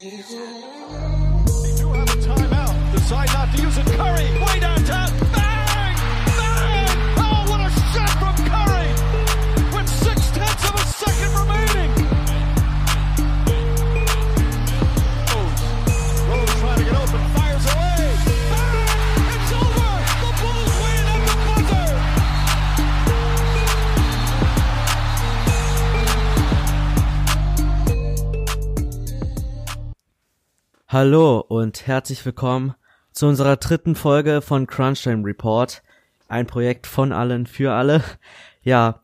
They do have a timeout. Decide not to use it. Curry, way downtown. Bang! Bang! Oh, what a shot from Curry! With six tenths of a second remaining. Hallo und herzlich willkommen zu unserer dritten Folge von Crunchtime Report. Ein Projekt von allen für alle. Ja,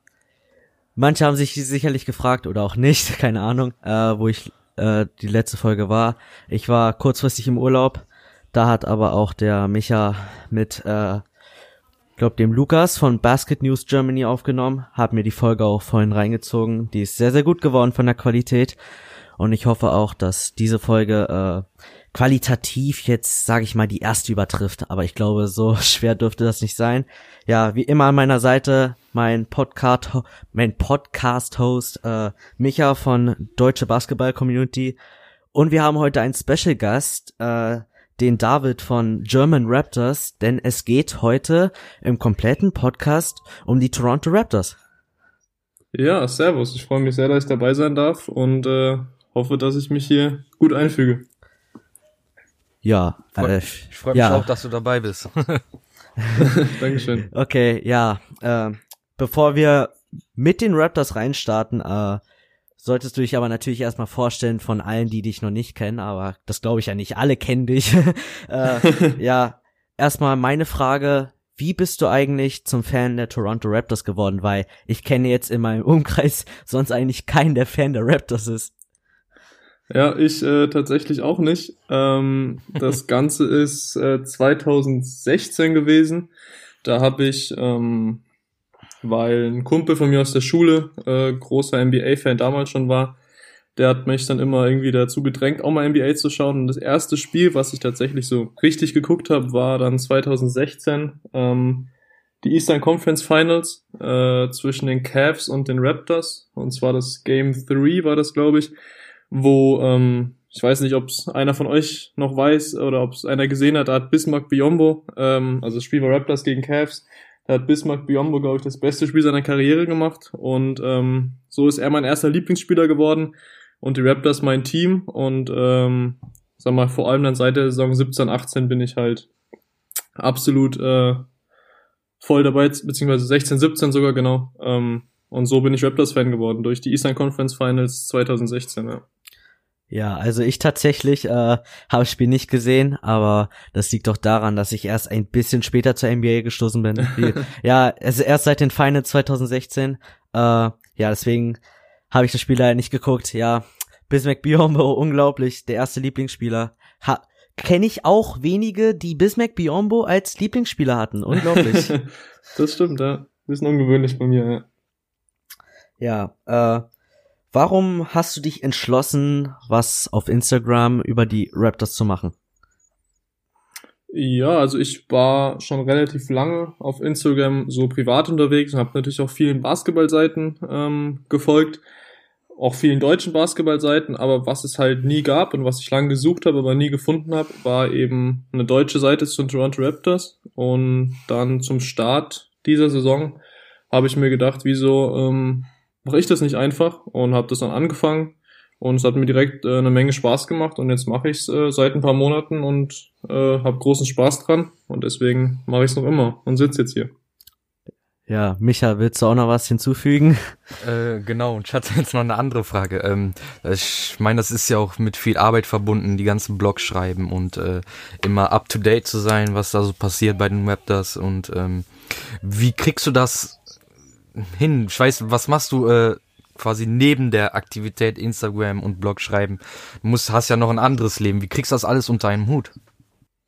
manche haben sich sicherlich gefragt oder auch nicht, keine Ahnung, äh, wo ich äh, die letzte Folge war. Ich war kurzfristig im Urlaub. Da hat aber auch der Micha mit, äh, glaub dem Lukas von Basket News Germany aufgenommen. Hab mir die Folge auch vorhin reingezogen. Die ist sehr, sehr gut geworden von der Qualität. Und ich hoffe auch, dass diese Folge äh, qualitativ jetzt, sage ich mal, die erste übertrifft. Aber ich glaube, so schwer dürfte das nicht sein. Ja, wie immer an meiner Seite mein Podcast, mein Podcast-Host äh, Micha von Deutsche Basketball Community. Und wir haben heute einen Special Gast, äh, den David von German Raptors, denn es geht heute im kompletten Podcast um die Toronto Raptors. Ja, servus. Ich freue mich sehr, dass ich dabei sein darf und äh, hoffe, dass ich mich hier gut einfüge. Ja, äh, Ich freue mich ja. auch, dass du dabei bist. Dankeschön. Okay, ja. Äh, bevor wir mit den Raptors reinstarten, äh, solltest du dich aber natürlich erstmal vorstellen von allen, die dich noch nicht kennen, aber das glaube ich ja nicht. Alle kennen dich. äh, ja, erstmal meine Frage. Wie bist du eigentlich zum Fan der Toronto Raptors geworden? Weil ich kenne jetzt in meinem Umkreis sonst eigentlich keinen, der Fan der Raptors ist. Ja, ich äh, tatsächlich auch nicht. Ähm, das Ganze ist äh, 2016 gewesen. Da habe ich, ähm, weil ein Kumpel von mir aus der Schule, äh, großer NBA-Fan damals schon war, der hat mich dann immer irgendwie dazu gedrängt, auch mal NBA zu schauen. Und das erste Spiel, was ich tatsächlich so richtig geguckt habe, war dann 2016 ähm, die Eastern Conference Finals äh, zwischen den Cavs und den Raptors. Und zwar das Game 3 war das, glaube ich, wo, ähm, ich weiß nicht, ob es einer von euch noch weiß oder ob es einer gesehen hat, da hat Bismarck Biombo, ähm, also das Spiel war Raptors gegen Cavs, da hat Bismarck Biombo, glaube ich, das beste Spiel seiner Karriere gemacht und ähm, so ist er mein erster Lieblingsspieler geworden und die Raptors mein Team und ähm, sag mal, vor allem dann seit der Saison 17, 18 bin ich halt absolut äh, voll dabei, beziehungsweise 16, 17 sogar genau. Ähm, und so bin ich Raptors-Fan geworden durch die Eastern Conference Finals 2016, ja. Ja, also ich tatsächlich äh, habe das Spiel nicht gesehen, aber das liegt doch daran, dass ich erst ein bisschen später zur NBA gestoßen bin. Ja, also erst seit den Finals 2016. Äh, ja, deswegen habe ich das Spiel leider nicht geguckt. Ja, Bismack Biombo, unglaublich, der erste Lieblingsspieler. Ha Kenne ich auch wenige, die Bismack Biombo als Lieblingsspieler hatten. Unglaublich. das stimmt, ja. Bisschen ungewöhnlich bei mir, ja. Ja, äh, warum hast du dich entschlossen, was auf Instagram über die Raptors zu machen? Ja, also ich war schon relativ lange auf Instagram so privat unterwegs und habe natürlich auch vielen Basketballseiten ähm, gefolgt, auch vielen deutschen Basketballseiten, aber was es halt nie gab und was ich lange gesucht habe, aber nie gefunden habe, war eben eine deutsche Seite zu den Toronto Raptors und dann zum Start dieser Saison habe ich mir gedacht, wieso ähm, mache ich das nicht einfach und habe das dann angefangen und es hat mir direkt äh, eine Menge Spaß gemacht und jetzt mache ich es äh, seit ein paar Monaten und äh, habe großen Spaß dran und deswegen mache ich es noch immer und sitze jetzt hier. Ja, Micha, willst du auch noch was hinzufügen? äh, genau, und ich hatte jetzt noch eine andere Frage. Ähm, ich meine, das ist ja auch mit viel Arbeit verbunden, die ganzen Blogs schreiben und äh, immer up to date zu sein, was da so passiert bei den Raptors und ähm, wie kriegst du das hin? Ich weiß, was machst du äh, quasi neben der Aktivität Instagram und Blog schreiben? Du musst, hast ja noch ein anderes Leben. Wie kriegst du das alles unter einen Hut?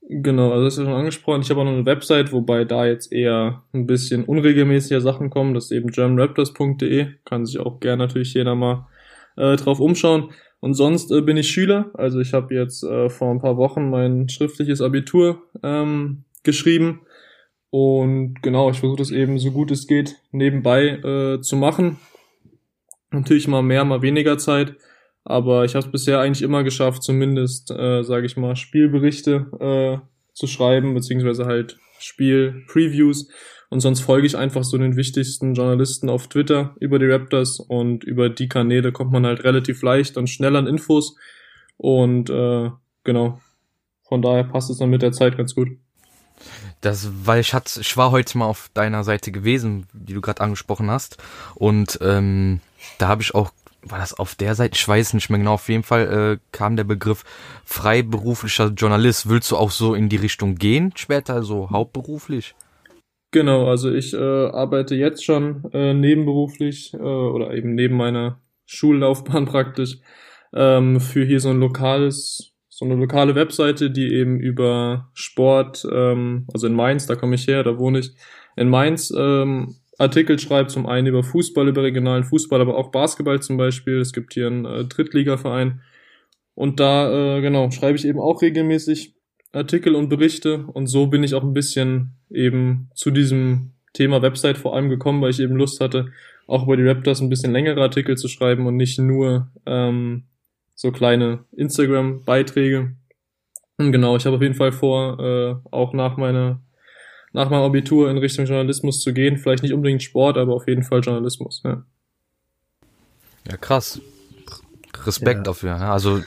Genau, also das ist schon angesprochen. Ich habe auch noch eine Website, wobei da jetzt eher ein bisschen unregelmäßiger Sachen kommen. Das ist eben germanraptors.de. Kann sich auch gerne natürlich jeder mal äh, drauf umschauen. Und sonst äh, bin ich Schüler. Also ich habe jetzt äh, vor ein paar Wochen mein schriftliches Abitur ähm, geschrieben. Und genau, ich versuche das eben so gut es geht nebenbei äh, zu machen. Natürlich mal mehr, mal weniger Zeit. Aber ich habe es bisher eigentlich immer geschafft, zumindest, äh, sage ich mal, Spielberichte äh, zu schreiben, beziehungsweise halt Spiel-Previews. Und sonst folge ich einfach so den wichtigsten Journalisten auf Twitter über die Raptors und über die Kanäle kommt man halt relativ leicht und schnell an Infos. Und äh, genau, von daher passt es dann mit der Zeit ganz gut. Das, weil ich, hat, ich war heute mal auf deiner Seite gewesen, die du gerade angesprochen hast. Und ähm, da habe ich auch, war das auf der Seite, ich weiß nicht mehr genau, auf jeden Fall äh, kam der Begriff freiberuflicher Journalist. Willst du auch so in die Richtung gehen, später so hauptberuflich? Genau, also ich äh, arbeite jetzt schon äh, nebenberuflich äh, oder eben neben meiner Schullaufbahn praktisch ähm, für hier so ein lokales so eine lokale Webseite, die eben über Sport, ähm, also in Mainz, da komme ich her, da wohne ich, in Mainz ähm, Artikel schreibt, zum einen über Fußball, über regionalen Fußball, aber auch Basketball zum Beispiel. Es gibt hier einen äh, Drittligaverein. Und da, äh, genau, schreibe ich eben auch regelmäßig Artikel und Berichte. Und so bin ich auch ein bisschen eben zu diesem Thema Website vor allem gekommen, weil ich eben Lust hatte, auch über die Raptors ein bisschen längere Artikel zu schreiben und nicht nur ähm, so kleine Instagram-Beiträge. Und genau, ich habe auf jeden Fall vor, äh, auch nach meiner nach meinem Abitur in Richtung Journalismus zu gehen. Vielleicht nicht unbedingt Sport, aber auf jeden Fall Journalismus. Ja, ja krass. Respekt ja. dafür. Also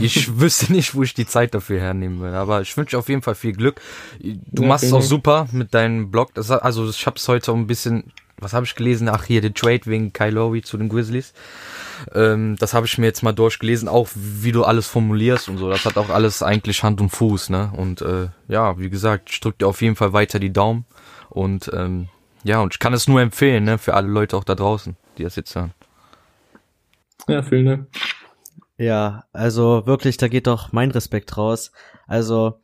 ich wüsste nicht, wo ich die Zeit dafür hernehmen würde. Aber ich wünsche auf jeden Fall viel Glück. Du ja, machst es auch super mit deinem Blog. Das, also ich habe es heute auch ein bisschen, was habe ich gelesen? Ach hier, der Trade wegen Kyle zu den Grizzlies. Ähm, das habe ich mir jetzt mal durchgelesen, auch wie du alles formulierst und so. Das hat auch alles eigentlich Hand und Fuß, ne? Und äh, ja, wie gesagt, ich drück dir auf jeden Fall weiter die Daumen. Und ähm, ja, und ich kann es nur empfehlen, ne, für alle Leute auch da draußen, die das jetzt hören. Ja, vielen Dank. Ja, also wirklich, da geht doch mein Respekt raus. Also,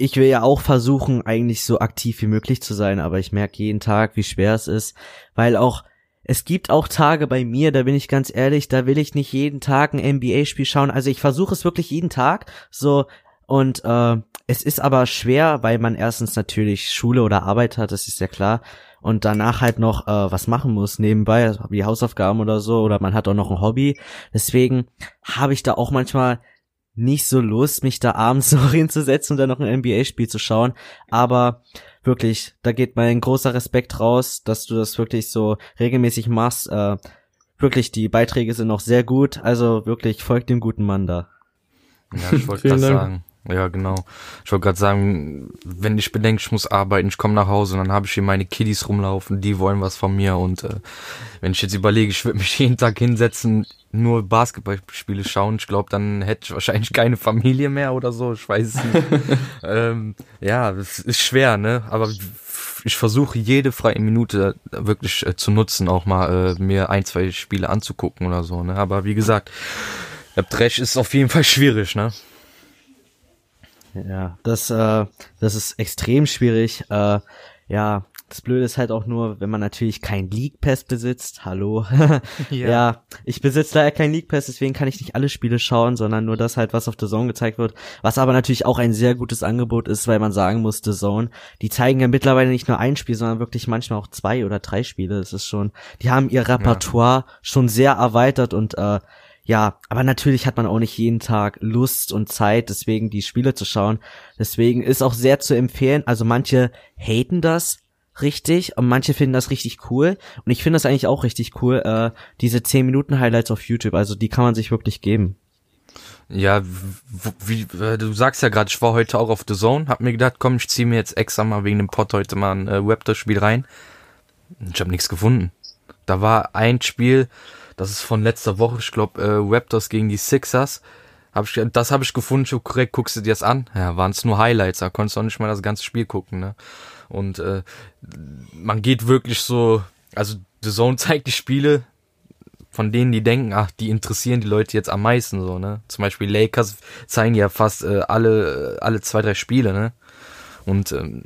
ich will ja auch versuchen, eigentlich so aktiv wie möglich zu sein, aber ich merke jeden Tag, wie schwer es ist, weil auch es gibt auch Tage bei mir, da bin ich ganz ehrlich, da will ich nicht jeden Tag ein NBA-Spiel schauen. Also ich versuche es wirklich jeden Tag. So, und äh, es ist aber schwer, weil man erstens natürlich Schule oder Arbeit hat, das ist ja klar. Und danach halt noch äh, was machen muss nebenbei, wie Hausaufgaben oder so, oder man hat auch noch ein Hobby. Deswegen habe ich da auch manchmal nicht so Lust, mich da abends noch hinzusetzen und dann noch ein NBA-Spiel zu schauen. Aber wirklich, da geht mein großer Respekt raus, dass du das wirklich so regelmäßig machst. Äh, wirklich, die Beiträge sind noch sehr gut. Also wirklich, folgt dem guten Mann da. Ja, ich wollte gerade sagen. Ja, genau. Ich wollte gerade sagen, wenn ich bedenke, ich muss arbeiten, ich komme nach Hause und dann habe ich hier meine Kiddies rumlaufen, die wollen was von mir und äh, wenn ich jetzt überlege, ich würde mich jeden Tag hinsetzen, nur Basketballspiele schauen, ich glaube, dann hätte ich wahrscheinlich keine Familie mehr oder so, ich weiß es nicht. ähm, ja, es ist schwer, ne? Aber ich versuche jede freie Minute wirklich äh, zu nutzen, auch mal äh, mir ein, zwei Spiele anzugucken oder so, ne? Aber wie gesagt, der Dresch ist auf jeden Fall schwierig, ne? Ja, das, äh, das ist extrem schwierig. Äh, ja, das Blöde ist halt auch nur, wenn man natürlich kein League Pass besitzt. Hallo. ja. ja. ich besitze leider kein League Pass, deswegen kann ich nicht alle Spiele schauen, sondern nur das halt, was auf The Zone gezeigt wird. Was aber natürlich auch ein sehr gutes Angebot ist, weil man sagen muss, The Zone, die zeigen ja mittlerweile nicht nur ein Spiel, sondern wirklich manchmal auch zwei oder drei Spiele. Das ist schon, die haben ihr Repertoire ja. schon sehr erweitert und äh, ja, aber natürlich hat man auch nicht jeden Tag Lust und Zeit, deswegen die Spiele zu schauen. Deswegen ist auch sehr zu empfehlen. Also manche haten das richtig und manche finden das richtig cool. Und ich finde das eigentlich auch richtig cool, äh, diese 10 Minuten Highlights auf YouTube. Also die kann man sich wirklich geben. Ja, wie, äh, du sagst ja gerade, ich war heute auch auf The Zone, hab mir gedacht, komm, ich zieh mir jetzt extra mal wegen dem Pod heute mal ein äh, Raptor-Spiel rein. Ich habe nichts gefunden. Da war ein Spiel, das ist von letzter Woche, ich glaube, äh, Raptors gegen die Sixers. Hab ich, das habe ich gefunden, ich korrekt, guckst du dir das an? Ja, waren es nur Highlights, da konntest du auch nicht mal das ganze Spiel gucken, ne? Und äh, man geht wirklich so, also The Zone zeigt die Spiele, von denen die denken, ach, die interessieren die Leute jetzt am meisten so, ne? Zum Beispiel Lakers zeigen ja fast äh, alle, alle zwei, drei Spiele, ne? Und ähm,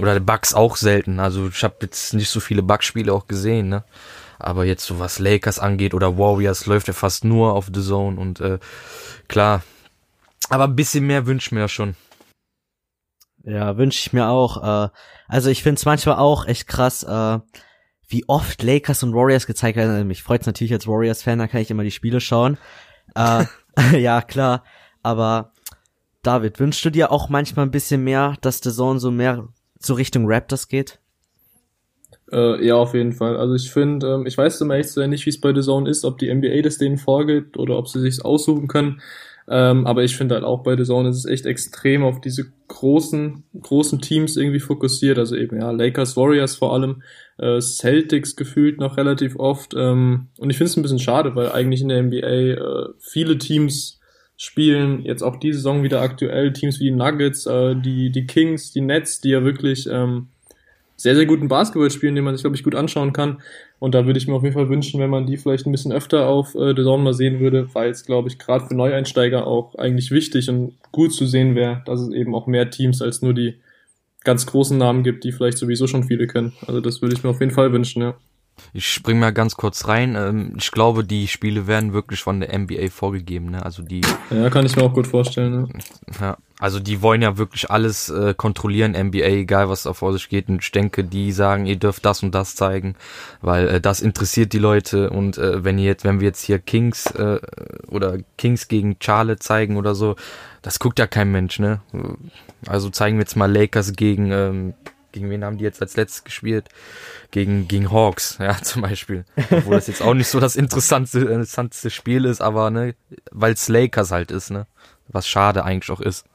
oder Bugs auch selten. Also ich habe jetzt nicht so viele Bug-Spiele auch gesehen, ne? Aber jetzt so was Lakers angeht oder Warriors läuft ja fast nur auf The Zone und äh, klar. Aber ein bisschen mehr wünscht mir ja schon. Ja, wünsche ich mir auch. Äh, also ich finde es manchmal auch echt krass, äh, wie oft Lakers und Warriors gezeigt werden. Also mich freut's natürlich als Warriors-Fan, da kann ich immer die Spiele schauen. äh, ja, klar. Aber David, wünschst du dir auch manchmal ein bisschen mehr, dass The Zone so mehr so Richtung Raptors geht? Äh, ja, auf jeden Fall. Also ich finde, ähm, ich weiß zum ehrlich nicht, wie es bei The Zone ist, ob die NBA das denen vorgibt oder ob sie sich's aussuchen können. Ähm, aber ich finde halt auch bei The Zone ist es echt extrem auf diese großen, großen Teams irgendwie fokussiert. Also eben, ja, Lakers, Warriors vor allem, äh, Celtics gefühlt noch relativ oft. Ähm, und ich finde es ein bisschen schade, weil eigentlich in der NBA äh, viele Teams spielen, jetzt auch diese Saison wieder aktuell, Teams wie die Nuggets, äh, die, die Kings, die Nets, die ja wirklich ähm, sehr, sehr guten Basketball spielen, den man sich, glaube ich, gut anschauen kann. Und da würde ich mir auf jeden Fall wünschen, wenn man die vielleicht ein bisschen öfter auf äh, The Zone mal sehen würde, weil es, glaube ich, gerade für Neueinsteiger auch eigentlich wichtig und gut zu sehen wäre, dass es eben auch mehr Teams als nur die ganz großen Namen gibt, die vielleicht sowieso schon viele kennen. Also das würde ich mir auf jeden Fall wünschen, ja. Ich spring mal ganz kurz rein. Ähm, ich glaube, die Spiele werden wirklich von der NBA vorgegeben. Ne? Also die. Ja, kann ich mir auch gut vorstellen. Ne? Ja, also die wollen ja wirklich alles äh, kontrollieren, NBA, egal was da vor sich geht. Und ich denke, die sagen, ihr dürft das und das zeigen, weil äh, das interessiert die Leute. Und äh, wenn ihr jetzt, wenn wir jetzt hier Kings äh, oder Kings gegen Charlotte zeigen oder so, das guckt ja kein Mensch, ne? Also zeigen wir jetzt mal Lakers gegen ähm, gegen wen haben die jetzt als letztes gespielt? Gegen, gegen Hawks, ja, zum Beispiel. Obwohl das jetzt auch nicht so das interessanteste, interessanteste Spiel ist, aber, ne, weil es Lakers halt ist, ne? Was schade eigentlich auch ist.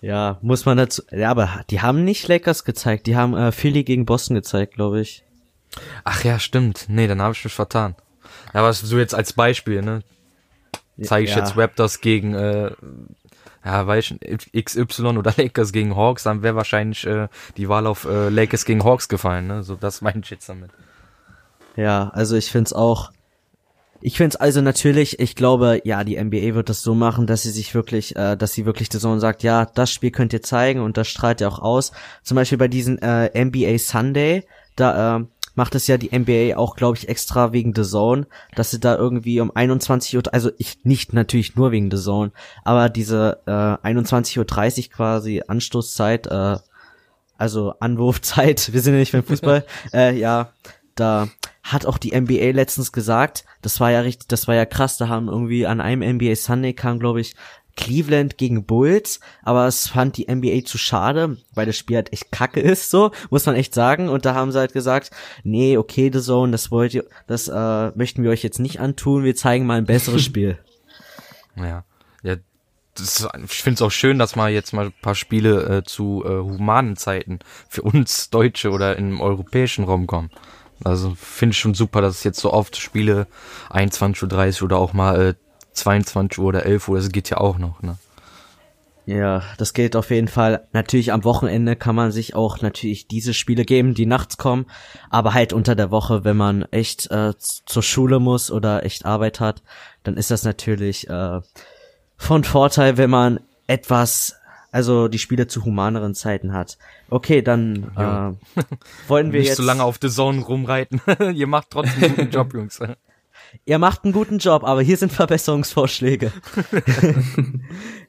Ja, muss man dazu. Ja, aber die haben nicht Lakers gezeigt, die haben äh, Philly gegen Boston gezeigt, glaube ich. Ach ja, stimmt. Nee, dann habe ich mich vertan. Ja, aber so jetzt als Beispiel, ne? Zeige ich ja. jetzt Raptors gegen äh, ja, weiß ich, XY oder Lakers gegen Hawks, dann wäre wahrscheinlich äh, die Wahl auf äh, Lakers gegen Hawks gefallen, ne? So, das meine ich jetzt damit. Ja, also ich find's auch. Ich find's also natürlich, ich glaube, ja, die NBA wird das so machen, dass sie sich wirklich, äh, dass sie wirklich der Sohn sagt, ja, das Spiel könnt ihr zeigen und das strahlt ihr auch aus. Zum Beispiel bei diesem äh, NBA Sunday, da äh, macht es ja die NBA auch, glaube ich, extra wegen The Zone, dass sie da irgendwie um 21 Uhr, also ich nicht natürlich nur wegen The Zone, aber diese äh, 21.30 Uhr quasi Anstoßzeit, äh, also Anwurfzeit, wir sind ja nicht beim Fußball, äh, ja, da hat auch die NBA letztens gesagt, das war ja richtig, das war ja krass, da haben irgendwie an einem NBA Sunday kam, glaube ich, Cleveland gegen Bulls, aber es fand die NBA zu schade, weil das Spiel halt echt kacke ist, so, muss man echt sagen. Und da haben sie halt gesagt, nee, okay, The Zone, das wollt ihr, das äh, möchten wir euch jetzt nicht antun, wir zeigen mal ein besseres Spiel. Ja. Ja, das, ich finde es auch schön, dass mal jetzt mal ein paar Spiele äh, zu äh, humanen Zeiten für uns Deutsche oder im europäischen Raum kommen. Also finde ich schon super, dass es jetzt so oft Spiele 21.30 Uhr oder auch mal äh, 22 Uhr oder 11 Uhr, das geht ja auch noch, ne? Ja, das geht auf jeden Fall. Natürlich am Wochenende kann man sich auch natürlich diese Spiele geben, die nachts kommen, aber halt unter der Woche, wenn man echt äh, zur Schule muss oder echt Arbeit hat, dann ist das natürlich äh, von Vorteil, wenn man etwas, also die Spiele zu humaneren Zeiten hat. Okay, dann äh, wollen wir Nicht jetzt so lange auf The Zone rumreiten. Ihr macht trotzdem einen guten Job, Jungs. Ihr macht einen guten Job, aber hier sind Verbesserungsvorschläge.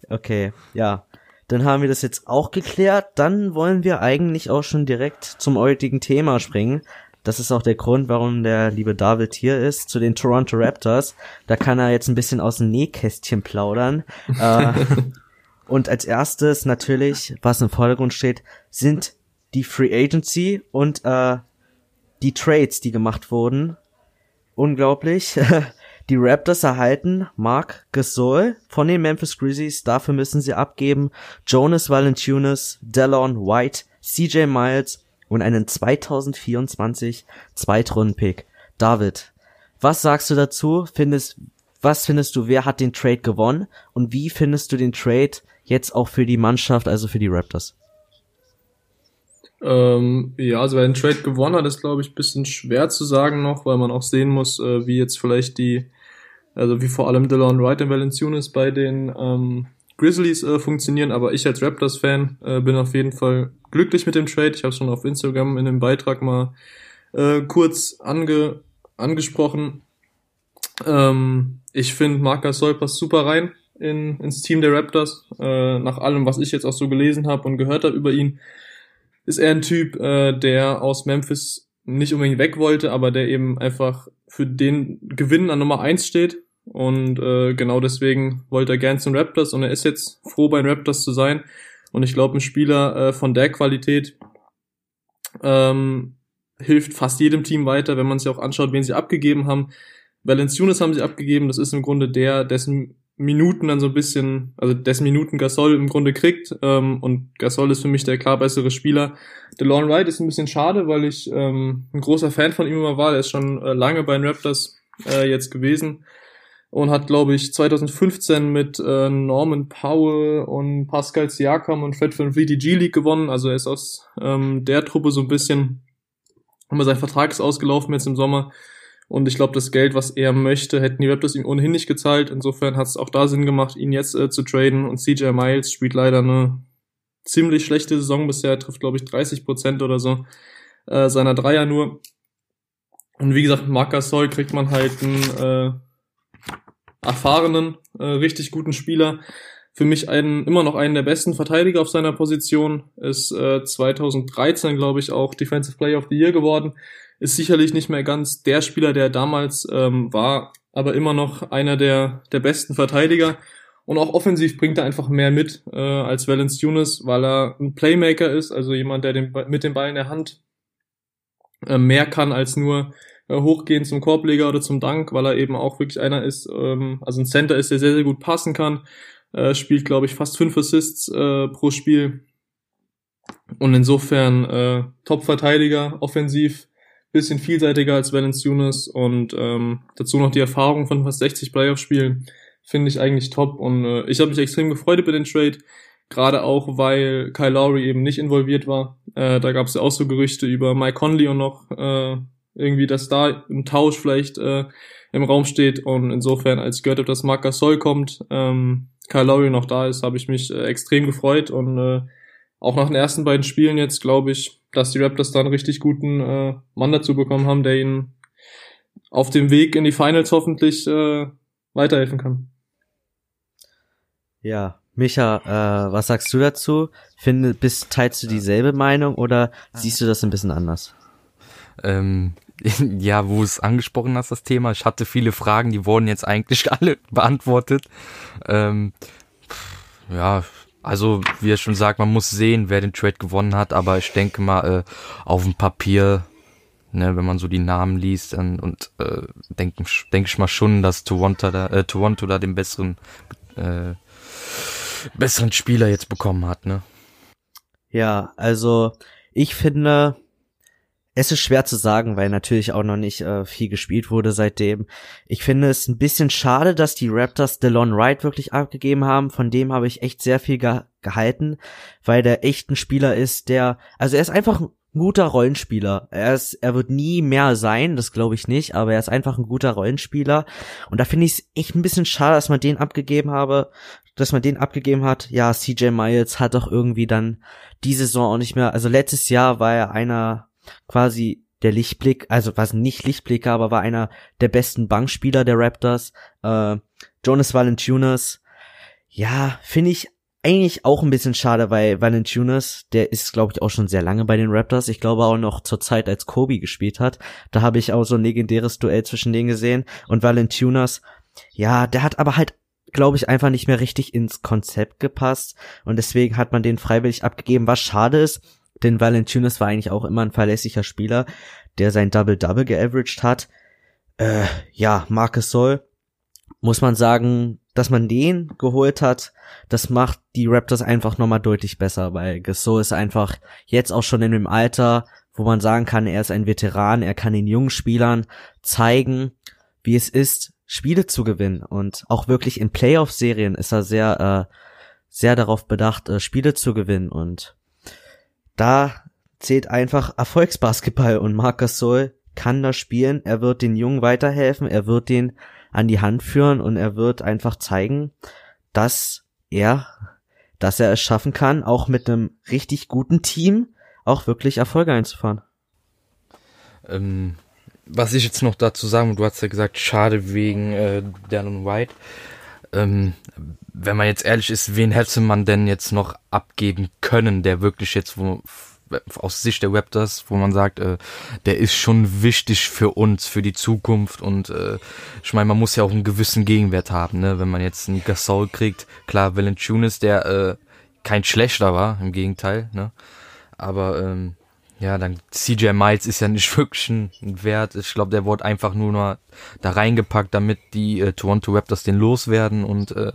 okay, ja. Dann haben wir das jetzt auch geklärt. Dann wollen wir eigentlich auch schon direkt zum heutigen Thema springen. Das ist auch der Grund, warum der liebe David hier ist, zu den Toronto Raptors. Da kann er jetzt ein bisschen aus dem Nähkästchen plaudern. äh, und als erstes natürlich, was im Vordergrund steht, sind die Free Agency und äh, die Trades, die gemacht wurden unglaublich. Die Raptors erhalten Mark Gasol von den Memphis Grizzlies. Dafür müssen sie abgeben Jonas Valanciunas, Delon White, CJ Miles und einen 2024 Zweitrunden-Pick. David, was sagst du dazu? Findest, was findest du, wer hat den Trade gewonnen? Und wie findest du den Trade jetzt auch für die Mannschaft, also für die Raptors? Ähm, ja, also wer den Trade gewonnen hat, ist glaube ich bisschen schwer zu sagen noch, weil man auch sehen muss, äh, wie jetzt vielleicht die, also wie vor allem Delon Wright und Valanciunas bei den ähm, Grizzlies äh, funktionieren. Aber ich als Raptors-Fan äh, bin auf jeden Fall glücklich mit dem Trade. Ich habe schon auf Instagram in dem Beitrag mal äh, kurz ange angesprochen. Ähm, ich finde, Marc Gasol passt super rein in, ins Team der Raptors. Äh, nach allem, was ich jetzt auch so gelesen habe und gehört habe über ihn ist er ein Typ, äh, der aus Memphis nicht unbedingt weg wollte, aber der eben einfach für den Gewinn an Nummer eins steht. und äh, genau deswegen wollte er gern zum Raptors und er ist jetzt froh bei den Raptors zu sein und ich glaube ein Spieler äh, von der Qualität ähm, hilft fast jedem Team weiter, wenn man sich auch anschaut, wen sie abgegeben haben. Valanciunas haben sie abgegeben, das ist im Grunde der, dessen Minuten dann so ein bisschen, also dessen Minuten Gasol im Grunde kriegt. Ähm, und Gasol ist für mich der klar bessere Spieler. DeLon Wright ist ein bisschen schade, weil ich ähm, ein großer Fan von ihm immer war. Er ist schon äh, lange bei den Raptors äh, jetzt gewesen und hat, glaube ich, 2015 mit äh, Norman Powell und Pascal Siakam und Fred Van Vliet die G-League gewonnen. Also er ist aus ähm, der Truppe so ein bisschen, aber sein Vertrag ist ausgelaufen jetzt im Sommer und ich glaube, das Geld, was er möchte, hätten die Raptors ihm ohnehin nicht gezahlt. Insofern hat es auch da Sinn gemacht, ihn jetzt äh, zu traden. Und CJ Miles spielt leider eine ziemlich schlechte Saison bisher. Er trifft, glaube ich, 30 Prozent oder so äh, seiner Dreier nur. Und wie gesagt, Marc Gasol kriegt man halt einen äh, erfahrenen, äh, richtig guten Spieler. Für mich einen, immer noch einen der besten Verteidiger auf seiner Position. Ist äh, 2013, glaube ich, auch Defensive Player of the Year geworden ist sicherlich nicht mehr ganz der Spieler, der damals ähm, war, aber immer noch einer der, der besten Verteidiger. Und auch offensiv bringt er einfach mehr mit äh, als Valence Yunus, weil er ein Playmaker ist, also jemand, der den, mit dem Ball in der Hand äh, mehr kann als nur äh, hochgehen zum Korbleger oder zum Dank, weil er eben auch wirklich einer ist, ähm, also ein Center ist, der sehr, sehr gut passen kann. Äh, spielt, glaube ich, fast fünf Assists äh, pro Spiel. Und insofern äh, Top-Verteidiger, offensiv bisschen vielseitiger als Valanciunas und ähm, dazu noch die Erfahrung von fast 60 Playoff-Spielen finde ich eigentlich top und äh, ich habe mich extrem gefreut über den Trade, gerade auch, weil Kyle Lowry eben nicht involviert war. Äh, da gab es ja auch so Gerüchte über Mike Conley und noch äh, irgendwie, dass da ein Tausch vielleicht äh, im Raum steht und insofern, als ich gehört habe, dass Marc Gasol kommt, ähm, Kyle Lowry noch da ist, habe ich mich äh, extrem gefreut und äh, auch nach den ersten beiden Spielen jetzt glaube ich, dass die Raptors da einen richtig guten äh, Mann dazu bekommen haben, der ihnen auf dem Weg in die Finals hoffentlich äh, weiterhelfen kann. Ja, Micha, äh, was sagst du dazu? Finde, bist, teilst du dieselbe Meinung oder siehst du das ein bisschen anders? Ähm, ja, wo es angesprochen hast, das Thema. Ich hatte viele Fragen, die wurden jetzt eigentlich alle beantwortet. Ähm, ja, also, wie er schon sagt, man muss sehen, wer den Trade gewonnen hat, aber ich denke mal, äh, auf dem Papier, ne, wenn man so die Namen liest und, und äh, denke denk ich mal schon, dass Toronto da, äh, Toronto da den besseren, äh, besseren Spieler jetzt bekommen hat, ne? Ja, also ich finde, es ist schwer zu sagen, weil natürlich auch noch nicht äh, viel gespielt wurde seitdem. Ich finde es ein bisschen schade, dass die Raptors DeLon Wright wirklich abgegeben haben. Von dem habe ich echt sehr viel ge gehalten, weil der echt ein Spieler ist, der, also er ist einfach ein guter Rollenspieler. Er ist, er wird nie mehr sein, das glaube ich nicht, aber er ist einfach ein guter Rollenspieler. Und da finde ich es echt ein bisschen schade, dass man den abgegeben habe, dass man den abgegeben hat. Ja, CJ Miles hat doch irgendwie dann die Saison auch nicht mehr, also letztes Jahr war er einer quasi der Lichtblick, also was nicht Lichtblick, aber war einer der besten Bankspieler der Raptors. Äh, Jonas Valanciunas, ja, finde ich eigentlich auch ein bisschen schade, weil Valanciunas, der ist, glaube ich, auch schon sehr lange bei den Raptors. Ich glaube auch noch zur Zeit, als Kobe gespielt hat. Da habe ich auch so ein legendäres Duell zwischen denen gesehen. Und Valanciunas, ja, der hat aber halt glaube ich, einfach nicht mehr richtig ins Konzept gepasst und deswegen hat man den freiwillig abgegeben, was schade ist, denn Valanciunas war eigentlich auch immer ein verlässlicher Spieler, der sein Double-Double geaveraged hat. Äh, ja, Marcus Soll, muss man sagen, dass man den geholt hat, das macht die Raptors einfach nochmal deutlich besser, weil Gasol ist einfach jetzt auch schon in dem Alter, wo man sagen kann, er ist ein Veteran, er kann den jungen Spielern zeigen, wie es ist, Spiele zu gewinnen und auch wirklich in Playoff-Serien ist er sehr, äh, sehr darauf bedacht, äh, Spiele zu gewinnen und da zählt einfach Erfolgsbasketball und Marcus Soul kann da spielen. Er wird den Jungen weiterhelfen, er wird den an die Hand führen und er wird einfach zeigen, dass er, dass er es schaffen kann, auch mit einem richtig guten Team auch wirklich Erfolge einzufahren. Ähm, was ich jetzt noch dazu sagen, du hast ja gesagt, schade wegen äh, Dallin White. Ähm, wenn man jetzt ehrlich ist, wen hätte man denn jetzt noch abgeben können, der wirklich jetzt, wo, aus Sicht der Raptors, wo man sagt, äh, der ist schon wichtig für uns, für die Zukunft und äh, ich meine, man muss ja auch einen gewissen Gegenwert haben, ne? Wenn man jetzt einen Gasol kriegt, klar, Valanciunas, der äh, kein schlechter war, im Gegenteil, ne? Aber ähm, ja, dann CJ Miles ist ja nicht wirklich ein Wert. Ich glaube, der wurde einfach nur noch da reingepackt, damit die äh, Toronto Raptors den loswerden und äh,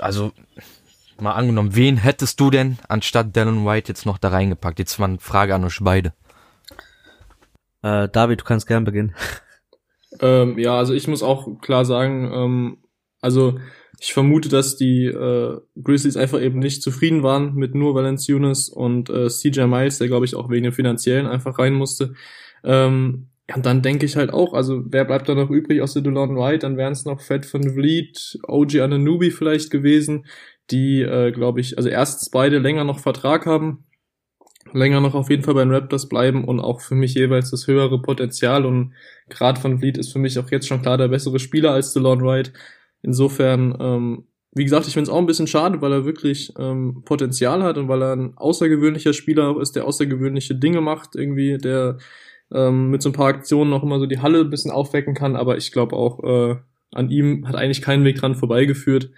also mal angenommen, wen hättest du denn anstatt Dallin White jetzt noch da reingepackt? Jetzt mal eine Frage an euch beide. Äh, David, du kannst gern beginnen. Ähm, ja, also ich muss auch klar sagen, ähm, also ich vermute, dass die äh, Grizzlies einfach eben nicht zufrieden waren mit nur Valanciunas und äh, CJ Miles, der glaube ich auch wegen dem finanziellen einfach rein musste. Ähm, ja, und dann denke ich halt auch, also wer bleibt da noch übrig aus der Delon White? Dann wären es noch Fred von Vliet, OG Ananubi vielleicht gewesen, die, äh, glaube ich, also erstens beide länger noch Vertrag haben, länger noch auf jeden Fall bei den Raptors bleiben und auch für mich jeweils das höhere Potenzial und gerade von Vliet ist für mich auch jetzt schon klar der bessere Spieler als DeLon White. Insofern, ähm, wie gesagt, ich finde es auch ein bisschen schade, weil er wirklich ähm, Potenzial hat und weil er ein außergewöhnlicher Spieler ist, der außergewöhnliche Dinge macht, irgendwie, der ähm, mit so ein paar Aktionen noch immer so die Halle ein bisschen aufwecken kann, aber ich glaube auch, äh, an ihm hat eigentlich keinen Weg dran vorbeigeführt.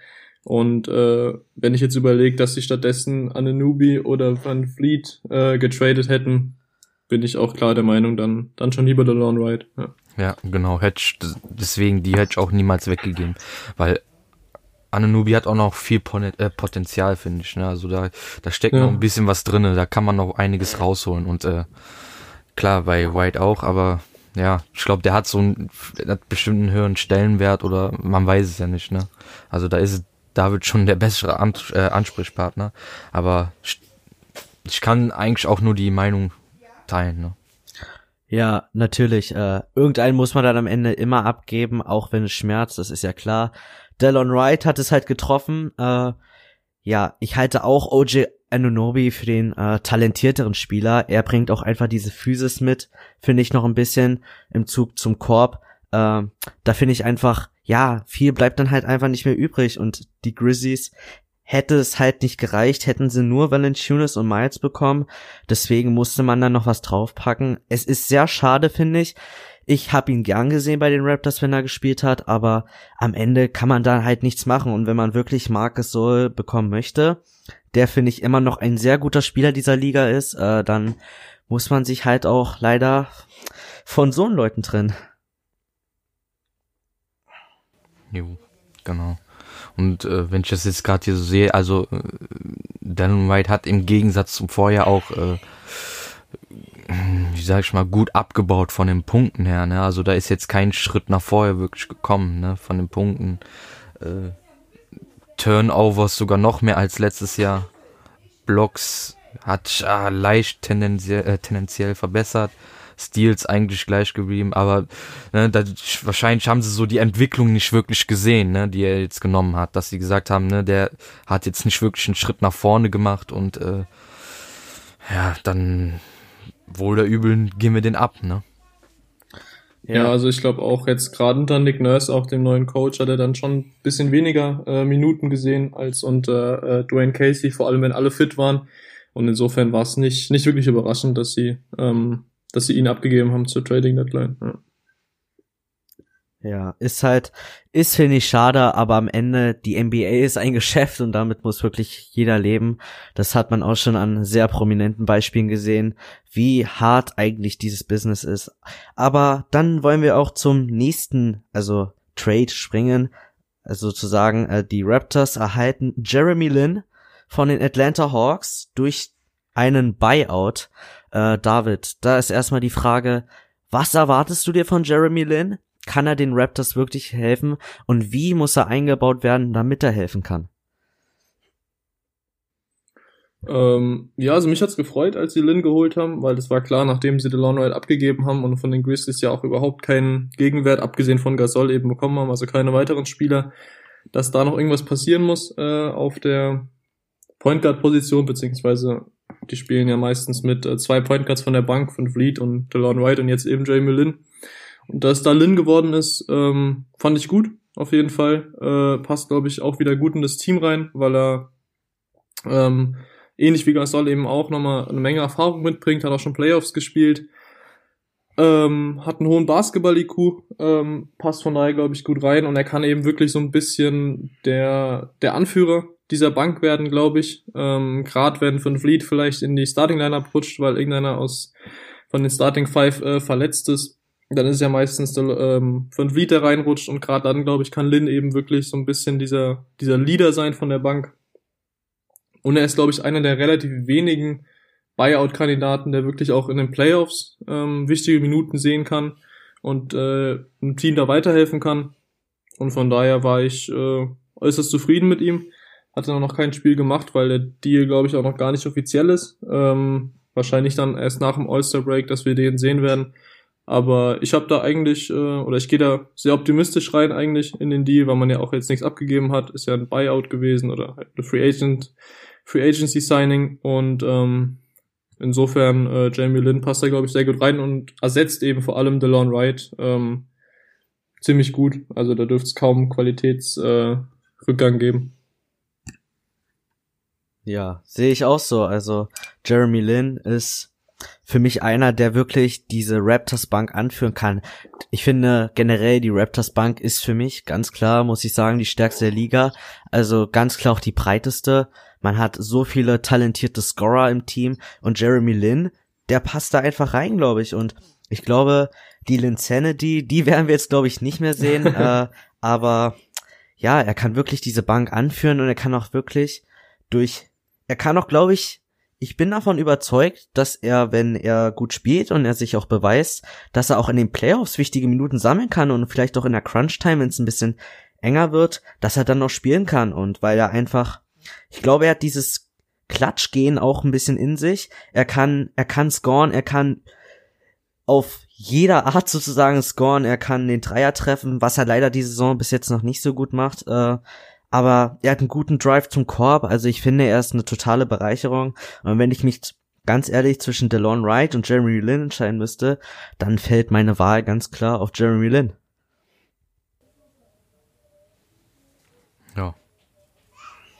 Und äh, wenn ich jetzt überlege, dass sie stattdessen Anunobi oder Van Fleet äh, getradet hätten, bin ich auch klar der Meinung, dann, dann schon lieber der Lone Ride. Ja. ja, genau, Hedge, deswegen die Hedge auch niemals weggegeben, weil Anunobi hat auch noch viel äh, Potenzial, finde ich. Ne? Also da, da steckt ja. noch ein bisschen was drinne, da kann man noch einiges rausholen und äh, klar bei White auch, aber ja, ich glaube, der hat so einen hat bestimmt einen höheren Stellenwert oder man weiß es ja nicht, ne? Also da ist David schon der bessere Ans äh, Ansprechpartner, aber ich, ich kann eigentlich auch nur die Meinung teilen, ne? Ja, natürlich. Äh, irgendeinen muss man dann am Ende immer abgeben, auch wenn es schmerzt, das ist ja klar. Delon Wright hat es halt getroffen. Äh, ja, ich halte auch OJ Anunobi für den äh, talentierteren Spieler. Er bringt auch einfach diese Physis mit, finde ich noch ein bisschen im Zug zum Korb. Äh, da finde ich einfach, ja, viel bleibt dann halt einfach nicht mehr übrig und die Grizzlies hätte es halt nicht gereicht, hätten sie nur Valanciunas und Miles bekommen. Deswegen musste man dann noch was draufpacken. Es ist sehr schade, finde ich. Ich habe ihn gern gesehen bei den Raptors, wenn er gespielt hat, aber am Ende kann man da halt nichts machen. Und wenn man wirklich Marcus Soul bekommen möchte, der finde ich immer noch ein sehr guter Spieler dieser Liga ist, äh, dann muss man sich halt auch leider von so Leuten trennen. Jo, genau. Und äh, wenn ich das jetzt gerade hier so sehe, also äh, Dan White hat im Gegensatz zum Vorjahr auch, äh, wie sag ich mal, gut abgebaut von den Punkten her. Ne? Also da ist jetzt kein Schritt nach vorher wirklich gekommen, ne? von den Punkten. Äh, Turnovers sogar noch mehr als letztes Jahr. Blocks hat äh, leicht tendenziell, äh, tendenziell verbessert. Steals eigentlich gleich geblieben, aber ne, da, wahrscheinlich haben sie so die Entwicklung nicht wirklich gesehen, ne, die er jetzt genommen hat, dass sie gesagt haben, ne, der hat jetzt nicht wirklich einen Schritt nach vorne gemacht und äh, ja, dann wohl oder übel gehen wir den ab, ne? Ja, ja also ich glaube auch jetzt gerade unter Nick Nurse, auch dem neuen Coach, hat er dann schon ein bisschen weniger äh, Minuten gesehen als unter äh, Dwayne Casey, vor allem wenn alle fit waren. Und insofern war es nicht, nicht wirklich überraschend, dass sie ähm, dass sie ihn abgegeben haben zur Trading Deadline. Ja. Ja, ist halt, ist finde ich schade, aber am Ende, die NBA ist ein Geschäft und damit muss wirklich jeder leben. Das hat man auch schon an sehr prominenten Beispielen gesehen, wie hart eigentlich dieses Business ist. Aber dann wollen wir auch zum nächsten, also Trade springen. Also sozusagen, äh, die Raptors erhalten Jeremy Lin von den Atlanta Hawks durch einen Buyout. Äh, David, da ist erstmal die Frage, was erwartest du dir von Jeremy Lin? Kann er den Raptors wirklich helfen? Und wie muss er eingebaut werden, damit er helfen kann? Ähm, ja, also mich hat's gefreut, als sie Lin geholt haben, weil das war klar, nachdem sie DeLon Wright abgegeben haben und von den Grizzlies ja auch überhaupt keinen Gegenwert, abgesehen von Gasol eben bekommen haben, also keine weiteren Spieler, dass da noch irgendwas passieren muss äh, auf der Point Guard Position, beziehungsweise die spielen ja meistens mit äh, zwei Point Guards von der Bank, von Fleet und DeLon White und jetzt eben Jamie Lin. Und dass da Lin geworden ist, ähm, fand ich gut, auf jeden Fall. Äh, passt, glaube ich, auch wieder gut in das Team rein, weil er ähm, ähnlich wie Gasol eben auch nochmal eine Menge Erfahrung mitbringt, hat auch schon Playoffs gespielt, ähm, hat einen hohen Basketball-IQ, ähm, passt von daher, glaube ich, gut rein und er kann eben wirklich so ein bisschen der, der Anführer dieser Bank werden, glaube ich. Ähm, Gerade wenn Van Vliet vielleicht in die Starting-Lineup rutscht, weil irgendeiner aus von den Starting Five äh, verletzt ist, dann ist ja meistens der ähm, Van Vliet, der reinrutscht und gerade dann, glaube ich, kann Lin eben wirklich so ein bisschen dieser, dieser Leader sein von der Bank. Und er ist, glaube ich, einer der relativ wenigen Buyout-Kandidaten, der wirklich auch in den Playoffs ähm, wichtige Minuten sehen kann und äh, einem Team da weiterhelfen kann. Und von daher war ich äh, äußerst zufrieden mit ihm. Hatte noch kein Spiel gemacht, weil der Deal, glaube ich, auch noch gar nicht offiziell ist. Ähm, wahrscheinlich dann erst nach dem All-Star-Break, dass wir den sehen werden. Aber ich habe da eigentlich, äh, oder ich gehe da sehr optimistisch rein eigentlich in den Deal, weil man ja auch jetzt nichts abgegeben hat. Ist ja ein Buyout gewesen oder halt eine Free Agent, Free Agency Signing und ähm, Insofern, äh, Jamie Lynn passt da, glaube ich, sehr gut rein und ersetzt eben vor allem DeLon Wright ähm, ziemlich gut. Also da dürfte es kaum Qualitätsrückgang äh, geben. Ja, sehe ich auch so. Also Jeremy Lin ist für mich einer, der wirklich diese Raptors Bank anführen kann. Ich finde generell die Raptors Bank ist für mich ganz klar, muss ich sagen, die stärkste der Liga. Also ganz klar auch die breiteste. Man hat so viele talentierte Scorer im Team und Jeremy Lin, der passt da einfach rein, glaube ich. Und ich glaube, die Linsanity, die werden wir jetzt, glaube ich, nicht mehr sehen. äh, aber ja, er kann wirklich diese Bank anführen und er kann auch wirklich durch, er kann auch, glaube ich, ich bin davon überzeugt, dass er, wenn er gut spielt und er sich auch beweist, dass er auch in den Playoffs wichtige Minuten sammeln kann und vielleicht auch in der Crunch-Time, wenn es ein bisschen enger wird, dass er dann noch spielen kann und weil er einfach ich glaube, er hat dieses Klatschgehen auch ein bisschen in sich. Er kann, er kann scoren, er kann auf jeder Art sozusagen scoren. Er kann den Dreier treffen, was er leider diese Saison bis jetzt noch nicht so gut macht. Äh, aber er hat einen guten Drive zum Korb. Also ich finde, er ist eine totale Bereicherung. Und wenn ich mich ganz ehrlich zwischen DeLon Wright und Jeremy Lin entscheiden müsste, dann fällt meine Wahl ganz klar auf Jeremy Lin.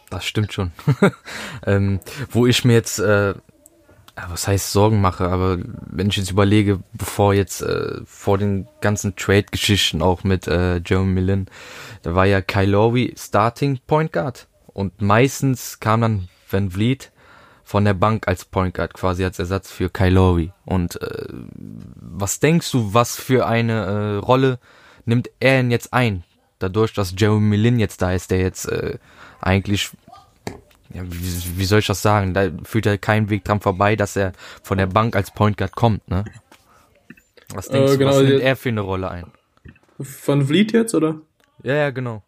Das stimmt schon. ähm, wo ich mir jetzt, äh, was heißt Sorgen mache, aber wenn ich jetzt überlege, bevor jetzt äh, vor den ganzen Trade-Geschichten auch mit äh, Jeremy Millen, da war ja Kyle Lowry Starting Point Guard und meistens kam dann Van Vliet von der Bank als Point Guard quasi als Ersatz für Kyle Lowry. Und äh, was denkst du, was für eine äh, Rolle nimmt er denn jetzt ein? Dadurch, dass Jeremy Lin jetzt da ist, der jetzt äh, eigentlich, ja, wie, wie soll ich das sagen? Da führt ja kein Weg dran vorbei, dass er von der Bank als Point Guard kommt, ne? Was denkst äh, genau, du, was nimmt er für eine Rolle ein? Van Vliet jetzt, oder? Ja, ja, genau.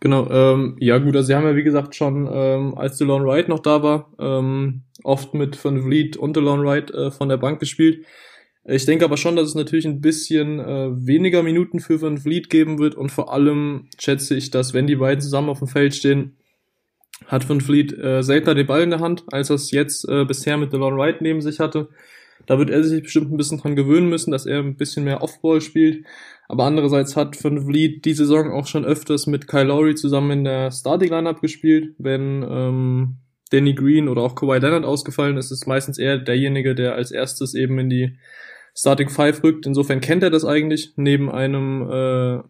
Genau, ähm, ja gut, also sie haben ja wie gesagt schon, ähm, als DeLon Wright noch da war, ähm, oft mit Van Vliet und DeLon Wright äh, von der Bank gespielt. Ich denke aber schon, dass es natürlich ein bisschen äh, weniger Minuten für Van Vliet geben wird und vor allem schätze ich, dass wenn die beiden zusammen auf dem Feld stehen, hat Van Vliet äh, seltener den Ball in der Hand, als er es jetzt äh, bisher mit DeLon Wright neben sich hatte. Da wird er sich bestimmt ein bisschen dran gewöhnen müssen, dass er ein bisschen mehr Offball spielt. Aber andererseits hat Van Vliet die Saison auch schon öfters mit Kyle Lowry zusammen in der Starting Lineup gespielt. Wenn ähm, Danny Green oder auch Kawhi Leonard ausgefallen ist, ist meistens er derjenige, der als erstes eben in die Starting Five rückt. Insofern kennt er das eigentlich, neben einem äh,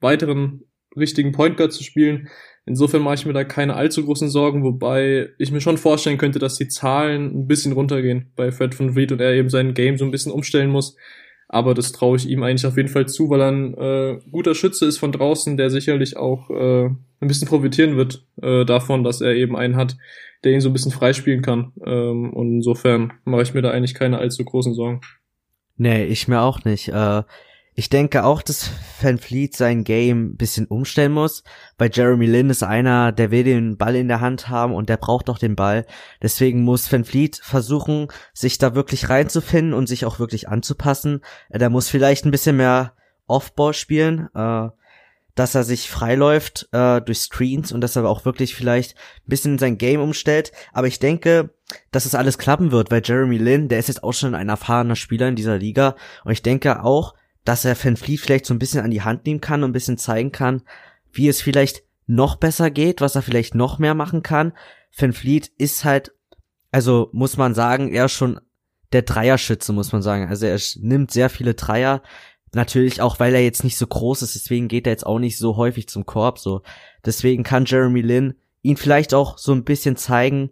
weiteren richtigen Point Guard zu spielen. Insofern mache ich mir da keine allzu großen Sorgen, wobei ich mir schon vorstellen könnte, dass die Zahlen ein bisschen runtergehen bei Fred von Vliet und er eben sein Game so ein bisschen umstellen muss. Aber das traue ich ihm eigentlich auf jeden Fall zu, weil er ein äh, guter Schütze ist von draußen, der sicherlich auch äh, ein bisschen profitieren wird äh, davon, dass er eben einen hat, der ihn so ein bisschen freispielen kann. Ähm, und insofern mache ich mir da eigentlich keine allzu großen Sorgen. Nee, ich mir auch nicht. Äh, ich denke auch, dass Van Fleet sein Game ein bisschen umstellen muss, weil Jeremy Lin ist einer, der will den Ball in der Hand haben und der braucht auch den Ball. Deswegen muss Van Fleet versuchen, sich da wirklich reinzufinden und sich auch wirklich anzupassen. Der muss vielleicht ein bisschen mehr Offball spielen, äh, dass er sich freiläuft äh, durch Screens und dass er auch wirklich vielleicht ein bisschen sein Game umstellt. Aber ich denke, dass es alles klappen wird, weil Jeremy Lin, der ist jetzt auch schon ein erfahrener Spieler in dieser Liga und ich denke auch, dass er Van Fleet vielleicht so ein bisschen an die Hand nehmen kann und ein bisschen zeigen kann, wie es vielleicht noch besser geht, was er vielleicht noch mehr machen kann. Van Fleet ist halt, also muss man sagen, er ist schon der Dreierschütze, muss man sagen. Also er nimmt sehr viele Dreier. Natürlich auch, weil er jetzt nicht so groß ist, deswegen geht er jetzt auch nicht so häufig zum Korb, so. Deswegen kann Jeremy Lin ihn vielleicht auch so ein bisschen zeigen,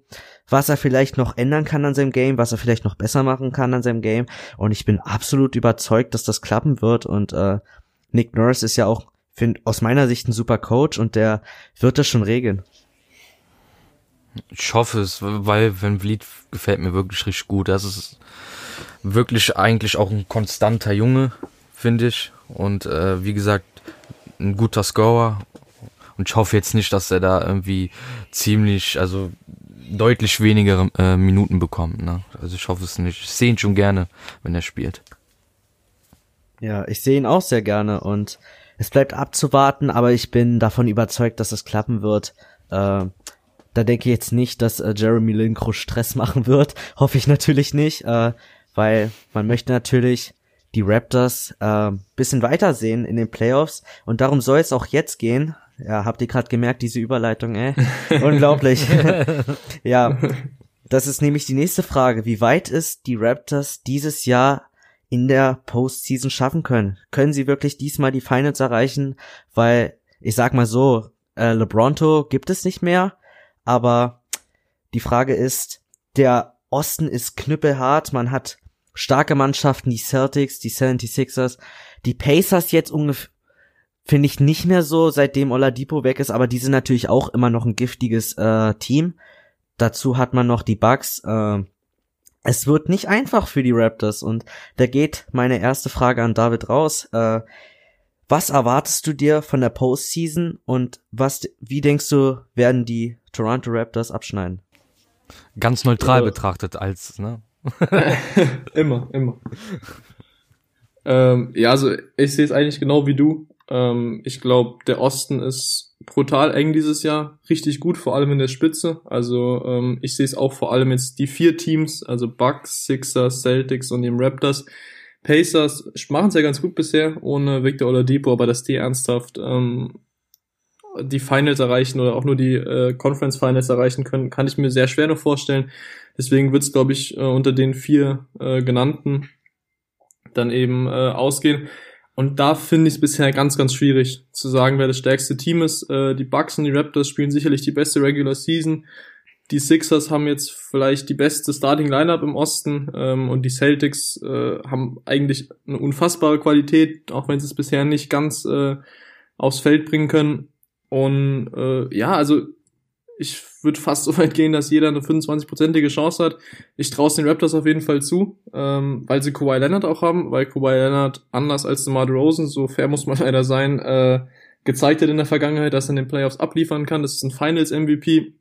was er vielleicht noch ändern kann an seinem Game, was er vielleicht noch besser machen kann an seinem Game. Und ich bin absolut überzeugt, dass das klappen wird. Und äh, Nick Nurse ist ja auch, find, aus meiner Sicht ein super Coach und der wird das schon regeln. Ich hoffe es, weil Van Vliet gefällt mir wirklich richtig gut. Das ist wirklich eigentlich auch ein konstanter Junge, finde ich. Und äh, wie gesagt, ein guter Scorer. Und ich hoffe jetzt nicht, dass er da irgendwie ziemlich, also deutlich weniger äh, Minuten bekommt. Ne? Also ich hoffe es nicht. Ich sehe ihn schon gerne, wenn er spielt. Ja, ich sehe ihn auch sehr gerne und es bleibt abzuwarten, aber ich bin davon überzeugt, dass es klappen wird. Äh, da denke ich jetzt nicht, dass äh, Jeremy Lin Stress machen wird. Hoffe ich natürlich nicht, äh, weil man möchte natürlich die Raptors äh, bisschen weitersehen in den Playoffs und darum soll es auch jetzt gehen. Ja, habt ihr gerade gemerkt, diese Überleitung, ey? Unglaublich. ja, das ist nämlich die nächste Frage. Wie weit ist die Raptors dieses Jahr in der Postseason schaffen können? Können sie wirklich diesmal die Finals erreichen? Weil, ich sag mal so, äh, LeBronto gibt es nicht mehr, aber die Frage ist, der Osten ist knüppelhart, man hat starke Mannschaften, die Celtics, die 76ers, die Pacers jetzt ungefähr finde ich nicht mehr so, seitdem Oladipo weg ist, aber die sind natürlich auch immer noch ein giftiges äh, Team. Dazu hat man noch die Bugs. Äh, es wird nicht einfach für die Raptors und da geht meine erste Frage an David raus. Äh, was erwartest du dir von der Postseason und was, wie denkst du, werden die Toronto Raptors abschneiden? Ganz neutral ja. betrachtet als, ne? immer, immer. ähm, ja, also ich sehe es eigentlich genau wie du. Ähm, ich glaube, der Osten ist brutal eng dieses Jahr, richtig gut, vor allem in der Spitze. Also ähm, ich sehe es auch vor allem jetzt die vier Teams, also Bucks, Sixers, Celtics und den Raptors. Pacers machen es ja ganz gut bisher, ohne Victor Oladipo, aber dass die ernsthaft ähm, die Finals erreichen oder auch nur die äh, Conference Finals erreichen können, kann ich mir sehr schwer noch vorstellen. Deswegen wird es, glaube ich, äh, unter den vier äh, genannten dann eben äh, ausgehen. Und da finde ich es bisher ganz, ganz schwierig zu sagen, wer das stärkste Team ist. Äh, die Bucks und die Raptors spielen sicherlich die beste Regular Season. Die Sixers haben jetzt vielleicht die beste Starting Lineup im Osten ähm, und die Celtics äh, haben eigentlich eine unfassbare Qualität, auch wenn sie es bisher nicht ganz äh, aufs Feld bringen können. Und äh, ja, also ich würde fast so weit gehen, dass jeder eine 25-prozentige Chance hat. Ich traue es den Raptors auf jeden Fall zu, ähm, weil sie Kawhi Leonard auch haben, weil Kawhi Leonard anders als DeMar Rosen, so fair muss man leider sein, äh, gezeigt hat in der Vergangenheit, dass er in den Playoffs abliefern kann. Das ist ein Finals-MVP.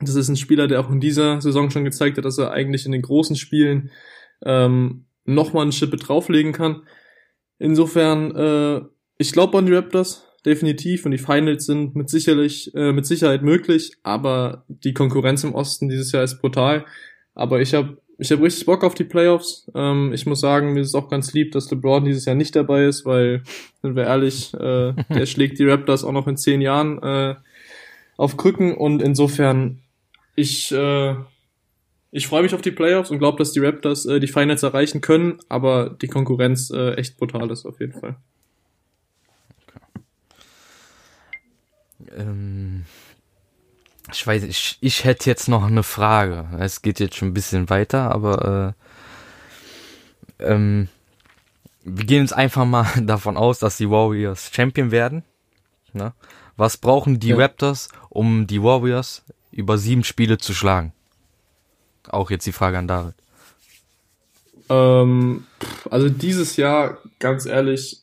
Das ist ein Spieler, der auch in dieser Saison schon gezeigt hat, dass er eigentlich in den großen Spielen ähm, nochmal eine Schippe drauflegen kann. Insofern, äh, ich glaube an die Raptors definitiv und die Finals sind mit sicherlich äh, mit Sicherheit möglich, aber die Konkurrenz im Osten dieses Jahr ist brutal. Aber ich habe ich habe richtig Bock auf die Playoffs. Ähm, ich muss sagen, mir ist es auch ganz lieb, dass LeBron dieses Jahr nicht dabei ist, weil, sind wir ehrlich, äh, der schlägt die Raptors auch noch in zehn Jahren äh, auf Krücken und insofern ich äh, ich freue mich auf die Playoffs und glaube, dass die Raptors äh, die Finals erreichen können, aber die Konkurrenz äh, echt brutal ist auf jeden Fall. Ähm, ich weiß, ich, ich hätte jetzt noch eine Frage. Es geht jetzt schon ein bisschen weiter, aber äh, ähm, wir gehen jetzt einfach mal davon aus, dass die Warriors Champion werden. Ne? Was brauchen die ja. Raptors, um die Warriors über sieben Spiele zu schlagen? Auch jetzt die Frage an David. Ähm, also dieses Jahr, ganz ehrlich,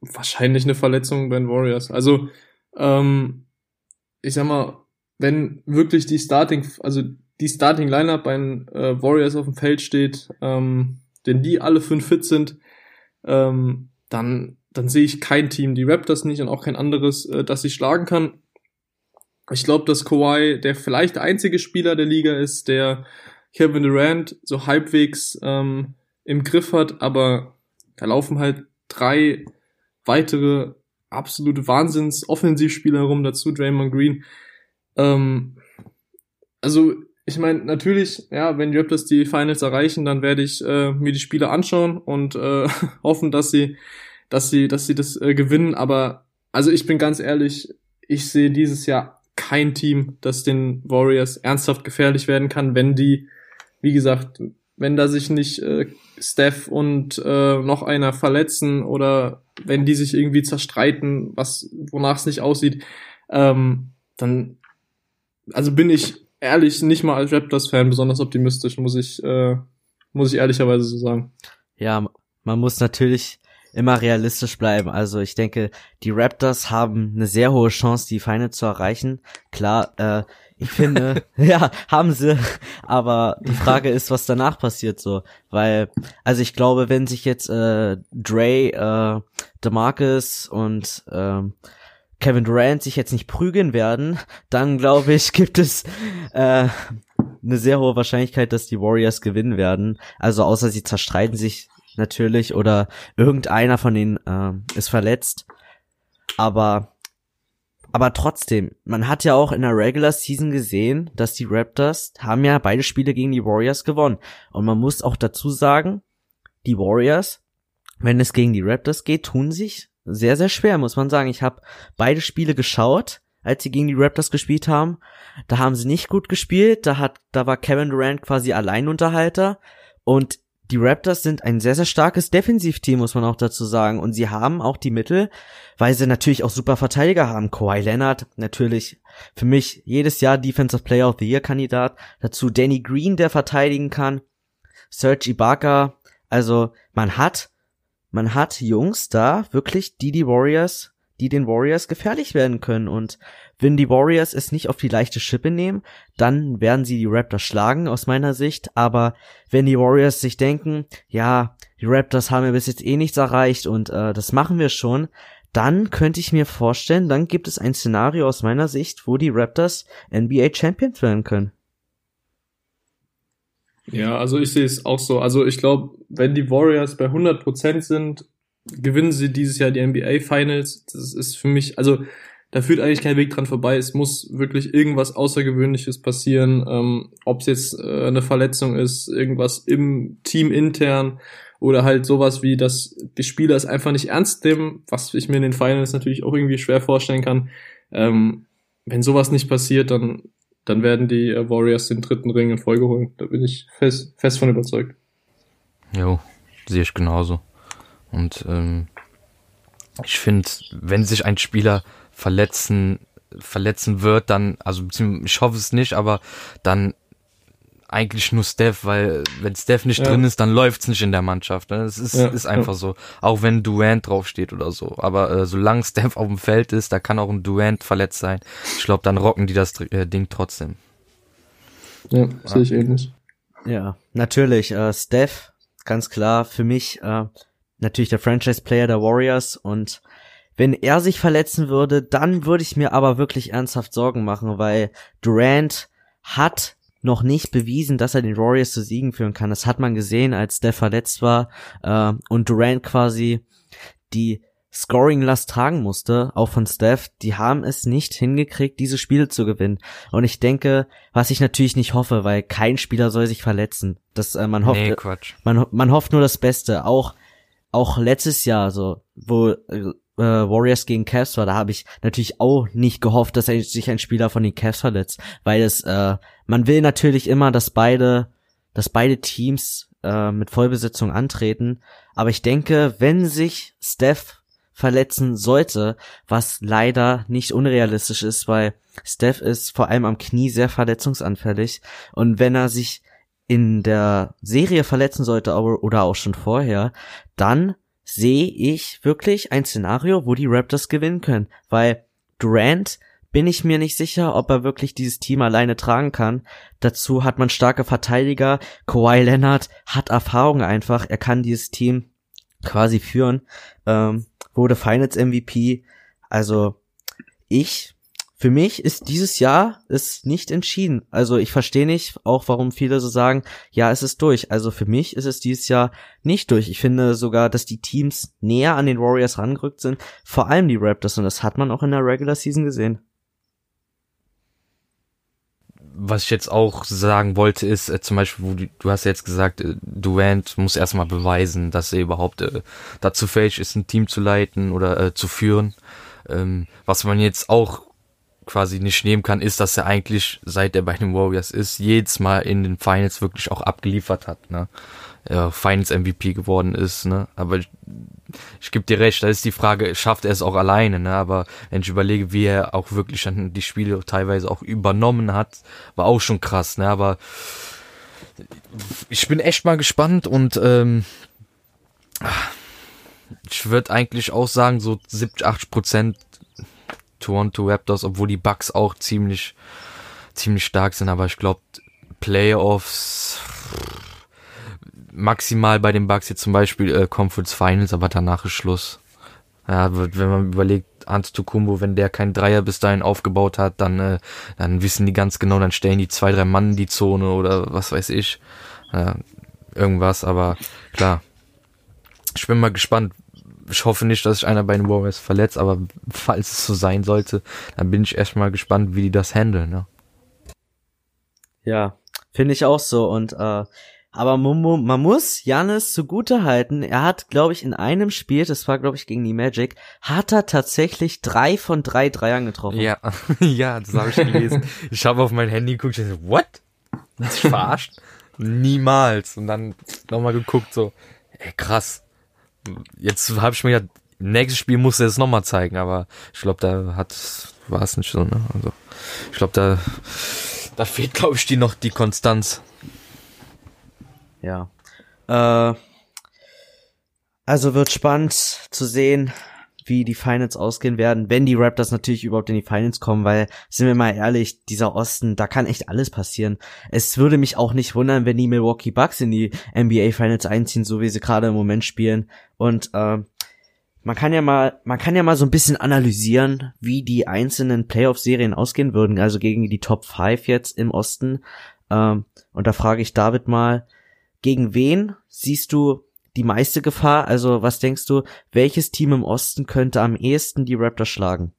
wahrscheinlich eine Verletzung bei den Warriors. Also ähm, ich sag mal, wenn wirklich die Starting, also die Starting Lineup bei den äh, Warriors auf dem Feld steht, ähm, denn die alle fünf fit sind, ähm, dann dann sehe ich kein Team, die Raptors nicht und auch kein anderes, äh, das sie schlagen kann. Ich glaube, dass Kawhi der vielleicht einzige Spieler der Liga ist, der Kevin Durant so halbwegs ähm, im Griff hat, aber da laufen halt drei weitere absolute Wahnsinns-Offensivspieler rum, dazu Draymond Green. Ähm, also ich meine, natürlich, ja, wenn die Raptors die Finals erreichen, dann werde ich äh, mir die Spiele anschauen und äh, hoffen, dass sie, dass sie, dass sie das äh, gewinnen. Aber also ich bin ganz ehrlich, ich sehe dieses Jahr kein Team, das den Warriors ernsthaft gefährlich werden kann, wenn die, wie gesagt, wenn da sich nicht äh, Steph und äh, noch einer verletzen oder wenn die sich irgendwie zerstreiten, was wonach es nicht aussieht, ähm, dann also bin ich ehrlich nicht mal als Raptors-Fan besonders optimistisch, muss ich, äh, muss ich ehrlicherweise so sagen. Ja, man muss natürlich immer realistisch bleiben. Also ich denke, die Raptors haben eine sehr hohe Chance, die Feinde zu erreichen. Klar, äh, ich finde, ja, haben sie. Aber die Frage ist, was danach passiert so. Weil, also ich glaube, wenn sich jetzt äh, Dre, äh, DeMarcus und ähm, Kevin Durant sich jetzt nicht prügeln werden, dann glaube ich, gibt es äh, eine sehr hohe Wahrscheinlichkeit, dass die Warriors gewinnen werden. Also außer sie zerstreiten sich natürlich oder irgendeiner von ihnen äh, ist verletzt. Aber aber trotzdem, man hat ja auch in der Regular Season gesehen, dass die Raptors haben ja beide Spiele gegen die Warriors gewonnen. Und man muss auch dazu sagen, die Warriors, wenn es gegen die Raptors geht, tun sich sehr, sehr schwer, muss man sagen. Ich habe beide Spiele geschaut, als sie gegen die Raptors gespielt haben. Da haben sie nicht gut gespielt. Da hat, da war Kevin Durant quasi Alleinunterhalter. Und die Raptors sind ein sehr, sehr starkes Defensivteam, muss man auch dazu sagen. Und sie haben auch die Mittel, weil sie natürlich auch super Verteidiger haben. Kawhi Leonard, natürlich für mich jedes Jahr Defensive Player of the Year Kandidat. Dazu Danny Green, der verteidigen kann. Serge Ibaka. Also man hat man hat Jungs da, wirklich, die die Warriors, die den Warriors gefährlich werden können. Und wenn die Warriors es nicht auf die leichte Schippe nehmen, dann werden sie die Raptors schlagen, aus meiner Sicht. Aber wenn die Warriors sich denken, ja, die Raptors haben ja bis jetzt eh nichts erreicht und äh, das machen wir schon, dann könnte ich mir vorstellen, dann gibt es ein Szenario aus meiner Sicht, wo die Raptors NBA Champions werden können. Ja, also ich sehe es auch so. Also ich glaube, wenn die Warriors bei 100% sind, gewinnen sie dieses Jahr die NBA Finals. Das ist für mich, also da führt eigentlich kein Weg dran vorbei. Es muss wirklich irgendwas Außergewöhnliches passieren. Ähm, Ob es jetzt äh, eine Verletzung ist, irgendwas im Team intern oder halt sowas wie, dass die Spieler es einfach nicht ernst nehmen, was ich mir in den Finals natürlich auch irgendwie schwer vorstellen kann. Ähm, wenn sowas nicht passiert, dann dann werden die äh, Warriors den dritten Ring in Folge holen. Da bin ich fest, fest von überzeugt. Jo, sehe ich genauso. Und ähm, ich finde, wenn sich ein Spieler verletzen, verletzen wird, dann, also ich hoffe es nicht, aber dann eigentlich nur Steph, weil wenn Steph nicht ja. drin ist, dann läuft's nicht in der Mannschaft. Ne? Das ist, ja, ist einfach ja. so. Auch wenn Durant draufsteht oder so. Aber äh, solange Steph auf dem Feld ist, da kann auch ein Durant verletzt sein. Ich glaube, dann rocken die das äh, Ding trotzdem. Ja, sehe ich ähnlich. Ja, natürlich. Äh, Steph, ganz klar, für mich äh, natürlich der Franchise-Player der Warriors und wenn er sich verletzen würde, dann würde ich mir aber wirklich ernsthaft Sorgen machen, weil Durant hat noch nicht bewiesen, dass er den Warriors zu Siegen führen kann. Das hat man gesehen, als Steph verletzt war äh, und Durant quasi die Scoring-Last tragen musste, auch von Steph. Die haben es nicht hingekriegt, diese Spiele zu gewinnen. Und ich denke, was ich natürlich nicht hoffe, weil kein Spieler soll sich verletzen. Das, äh, man hofft, nee, Quatsch. Man, man hofft nur das Beste. Auch, auch letztes Jahr, so, wo äh, äh, Warriors gegen Cavs war, da habe ich natürlich auch nicht gehofft, dass sich ein Spieler von den Cavs verletzt, weil es äh, man will natürlich immer, dass beide dass beide Teams äh, mit Vollbesetzung antreten, aber ich denke, wenn sich Steph verletzen sollte, was leider nicht unrealistisch ist, weil Steph ist vor allem am Knie sehr verletzungsanfällig. Und wenn er sich in der Serie verletzen sollte oder auch schon vorher, dann sehe ich wirklich ein Szenario, wo die Raptors gewinnen können, weil Durant bin ich mir nicht sicher, ob er wirklich dieses Team alleine tragen kann. Dazu hat man starke Verteidiger. Kawhi Leonard hat Erfahrung einfach. Er kann dieses Team quasi führen. Ähm, wurde Finals MVP. Also ich für mich ist dieses Jahr ist nicht entschieden. Also ich verstehe nicht auch, warum viele so sagen, ja, es ist durch. Also für mich ist es dieses Jahr nicht durch. Ich finde sogar, dass die Teams näher an den Warriors rangerückt sind, vor allem die Raptors und das hat man auch in der Regular Season gesehen. was ich jetzt auch sagen wollte, ist äh, zum Beispiel, du, du hast jetzt gesagt, äh, Durant muss erstmal beweisen, dass er überhaupt äh, dazu fähig ist, ein Team zu leiten oder äh, zu führen. Ähm, was man jetzt auch quasi nicht nehmen kann, ist, dass er eigentlich, seit er bei den Warriors ist, jedes Mal in den Finals wirklich auch abgeliefert hat. Ne? Ja, Finals MVP geworden ist. Ne? Aber ich, ich gebe dir recht, da ist die Frage, schafft er es auch alleine? Ne? Aber wenn ich überlege, wie er auch wirklich dann die Spiele teilweise auch übernommen hat, war auch schon krass. Ne? Aber ich bin echt mal gespannt und ähm, ich würde eigentlich auch sagen, so 70, 80 Prozent Toronto Raptors, obwohl die Bucks auch ziemlich, ziemlich stark sind, aber ich glaube, Playoffs maximal bei den Bucks jetzt zum Beispiel äh, Conference Finals, aber danach ist Schluss. Ja, wenn man überlegt, Antetokounmpo, wenn der keinen Dreier bis dahin aufgebaut hat, dann, äh, dann wissen die ganz genau, dann stellen die zwei, drei Mann in die Zone oder was weiß ich. Äh, irgendwas, aber klar. Ich bin mal gespannt, ich hoffe nicht, dass sich einer bei den Warriors verletzt, aber falls es so sein sollte, dann bin ich erstmal gespannt, wie die das handeln. Ne? Ja, finde ich auch so. Und äh, aber man, man muss Janis zugute halten. Er hat, glaube ich, in einem Spiel, das war, glaube ich, gegen die Magic, hat er tatsächlich drei von drei Dreiern getroffen. Ja, ja, das habe ich gelesen. ich habe auf mein Handy geguckt und ich so, what? Du verarscht? Niemals. Und dann nochmal geguckt, so, ey, krass jetzt habe ich mir ja, nächstes Spiel muss er es nochmal zeigen, aber ich glaube, da hat, war es nicht so, ne? Also, ich glaube, da, da fehlt, glaube ich, die noch die Konstanz. Ja. Äh, also wird spannend zu sehen, wie die Finals ausgehen werden, wenn die Raptors natürlich überhaupt in die Finals kommen, weil, sind wir mal ehrlich, dieser Osten, da kann echt alles passieren. Es würde mich auch nicht wundern, wenn die Milwaukee Bucks in die NBA Finals einziehen, so wie sie gerade im Moment spielen. Und äh, man kann ja mal, man kann ja mal so ein bisschen analysieren, wie die einzelnen Playoff-Serien ausgehen würden, also gegen die Top 5 jetzt im Osten. Ähm, und da frage ich David mal, gegen wen siehst du die meiste Gefahr? Also was denkst du, welches Team im Osten könnte am ehesten die Raptors schlagen?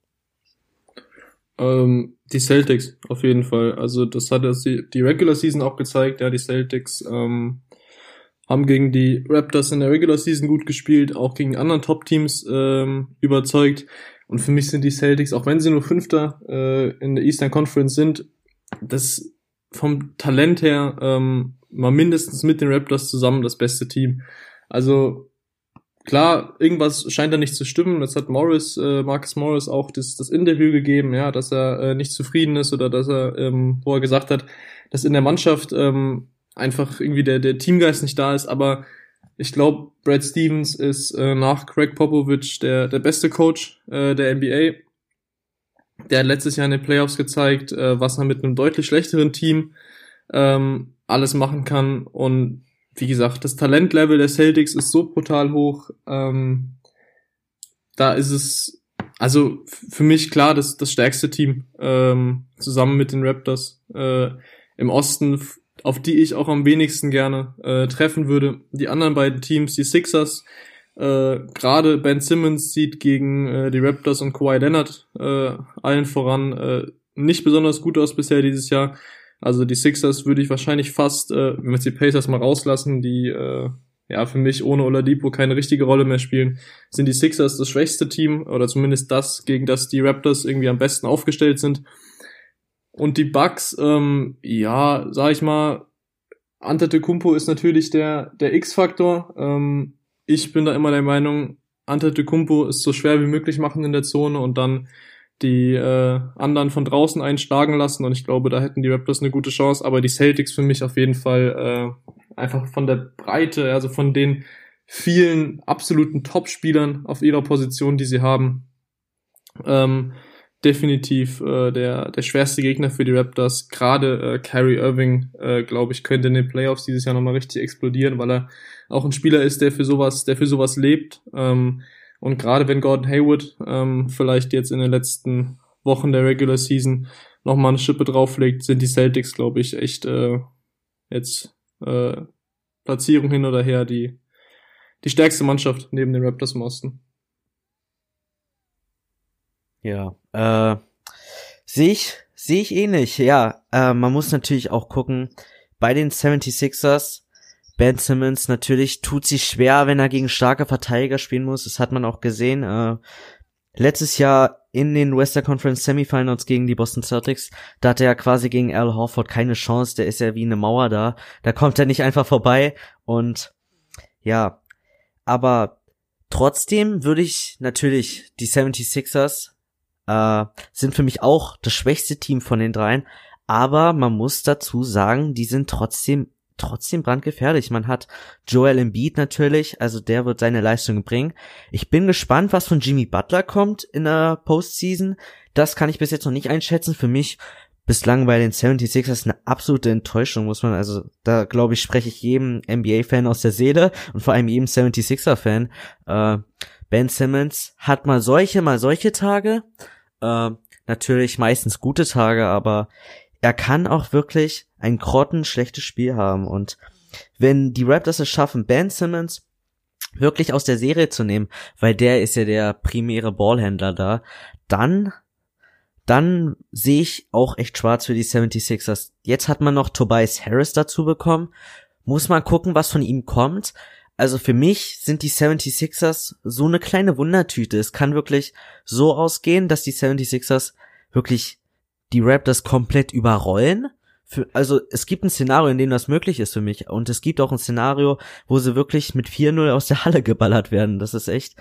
Ähm, die Celtics, auf jeden Fall. Also das hat die Regular Season auch gezeigt. Ja, die Celtics ähm, haben gegen die Raptors in der Regular Season gut gespielt, auch gegen anderen Top-Teams ähm, überzeugt. Und für mich sind die Celtics, auch wenn sie nur Fünfter äh, in der Eastern Conference sind, das vom Talent her ähm, mal mindestens mit den Raptors zusammen das beste Team. Also klar, irgendwas scheint da nicht zu stimmen. Das hat Morris, äh, Marcus Morris auch das, das Interview gegeben, ja, dass er äh, nicht zufrieden ist oder dass er, ähm, wo er gesagt hat, dass in der Mannschaft ähm, einfach irgendwie der, der Teamgeist nicht da ist. Aber ich glaube, Brad Stevens ist äh, nach Craig Popovich der, der beste Coach äh, der NBA. Der hat letztes Jahr in den Playoffs gezeigt, äh, was er mit einem deutlich schlechteren Team ähm, alles machen kann. Und wie gesagt, das Talentlevel der Celtics ist so brutal hoch. Ähm, da ist es, also für mich klar, das, das stärkste Team ähm, zusammen mit den Raptors äh, im Osten, auf die ich auch am wenigsten gerne äh, treffen würde. Die anderen beiden Teams, die Sixers, äh, gerade Ben Simmons sieht gegen äh, die Raptors und Kawhi Leonard äh, allen voran äh, nicht besonders gut aus bisher dieses Jahr. Also die Sixers würde ich wahrscheinlich fast, äh, wenn wir jetzt die Pacers mal rauslassen, die äh, ja für mich ohne Oladipo keine richtige Rolle mehr spielen, sind die Sixers das schwächste Team oder zumindest das, gegen das die Raptors irgendwie am besten aufgestellt sind. Und die Bucks, ähm, ja, sag ich mal, Antetokounmpo ist natürlich der der X-Faktor. Ähm, ich bin da immer der Meinung, Antetokounmpo ist so schwer wie möglich machen in der Zone und dann die äh, anderen von draußen einschlagen lassen und ich glaube, da hätten die Raptors eine gute Chance, aber die Celtics für mich auf jeden Fall äh, einfach von der Breite, also von den vielen absoluten Top-Spielern auf ihrer Position, die sie haben, ähm, definitiv äh, der, der schwerste Gegner für die Raptors. Gerade äh, Kyrie Irving, äh, glaube ich, könnte in den Playoffs dieses Jahr nochmal richtig explodieren, weil er auch ein Spieler ist, der für sowas, der für sowas lebt. Ähm, und gerade wenn Gordon Hayward ähm, vielleicht jetzt in den letzten Wochen der Regular Season nochmal eine Schippe drauflegt, sind die Celtics, glaube ich, echt äh, jetzt äh, Platzierung hin oder her die, die stärkste Mannschaft neben den Raptors im Osten. Ja, äh, sehe ich, Sehe ich ähnlich, ja. Äh, man muss natürlich auch gucken, bei den 76ers, Ben Simmons natürlich tut sich schwer, wenn er gegen starke Verteidiger spielen muss. Das hat man auch gesehen. Äh, letztes Jahr in den Western Conference Semifinals gegen die Boston Celtics, da hatte er quasi gegen Al Horford keine Chance, der ist ja wie eine Mauer da. Da kommt er nicht einfach vorbei und ja, aber trotzdem würde ich natürlich die 76ers äh, sind für mich auch das schwächste Team von den dreien, aber man muss dazu sagen, die sind trotzdem trotzdem brandgefährlich. Man hat Joel Embiid natürlich, also der wird seine Leistung bringen. Ich bin gespannt, was von Jimmy Butler kommt in der Postseason. Das kann ich bis jetzt noch nicht einschätzen. Für mich bislang bei den 76ers eine absolute Enttäuschung, muss man, also da glaube ich, spreche ich jedem NBA-Fan aus der Seele und vor allem jedem 76er-Fan. Äh, ben Simmons hat mal solche, mal solche Tage. Äh, natürlich meistens gute Tage, aber er kann auch wirklich ein grottenschlechtes Spiel haben. Und wenn die Raptors es schaffen, Ben Simmons wirklich aus der Serie zu nehmen, weil der ist ja der primäre Ballhändler da, dann, dann sehe ich auch echt schwarz für die 76ers. Jetzt hat man noch Tobias Harris dazu bekommen. Muss man gucken, was von ihm kommt. Also für mich sind die 76ers so eine kleine Wundertüte. Es kann wirklich so ausgehen, dass die 76ers wirklich die Raptors komplett überrollen. Für, also es gibt ein Szenario, in dem das möglich ist für mich. Und es gibt auch ein Szenario, wo sie wirklich mit 4-0 aus der Halle geballert werden. Das ist echt,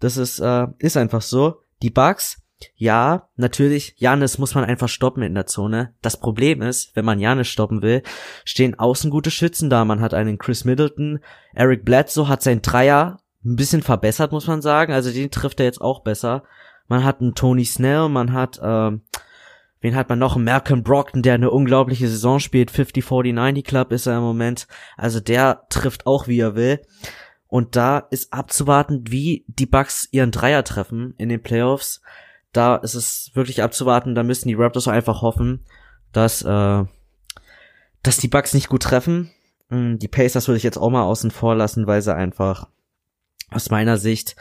das ist, äh, ist einfach so. Die Bugs, ja, natürlich, Janis muss man einfach stoppen in der Zone. Das Problem ist, wenn man Janis stoppen will, stehen außen gute Schützen da. Man hat einen Chris Middleton, Eric Bledsoe hat sein Dreier ein bisschen verbessert, muss man sagen. Also den trifft er jetzt auch besser. Man hat einen Tony Snell, man hat, ähm, Wen hat man noch? Malcolm Brockton, der eine unglaubliche Saison spielt. 50-40-90 Club ist er im Moment. Also der trifft auch, wie er will. Und da ist abzuwarten, wie die Bucks ihren Dreier treffen in den Playoffs. Da ist es wirklich abzuwarten. Da müssen die Raptors einfach hoffen, dass, äh, dass die Bucks nicht gut treffen. Hm, die Pacers würde ich jetzt auch mal außen vor lassen, weil sie einfach aus meiner Sicht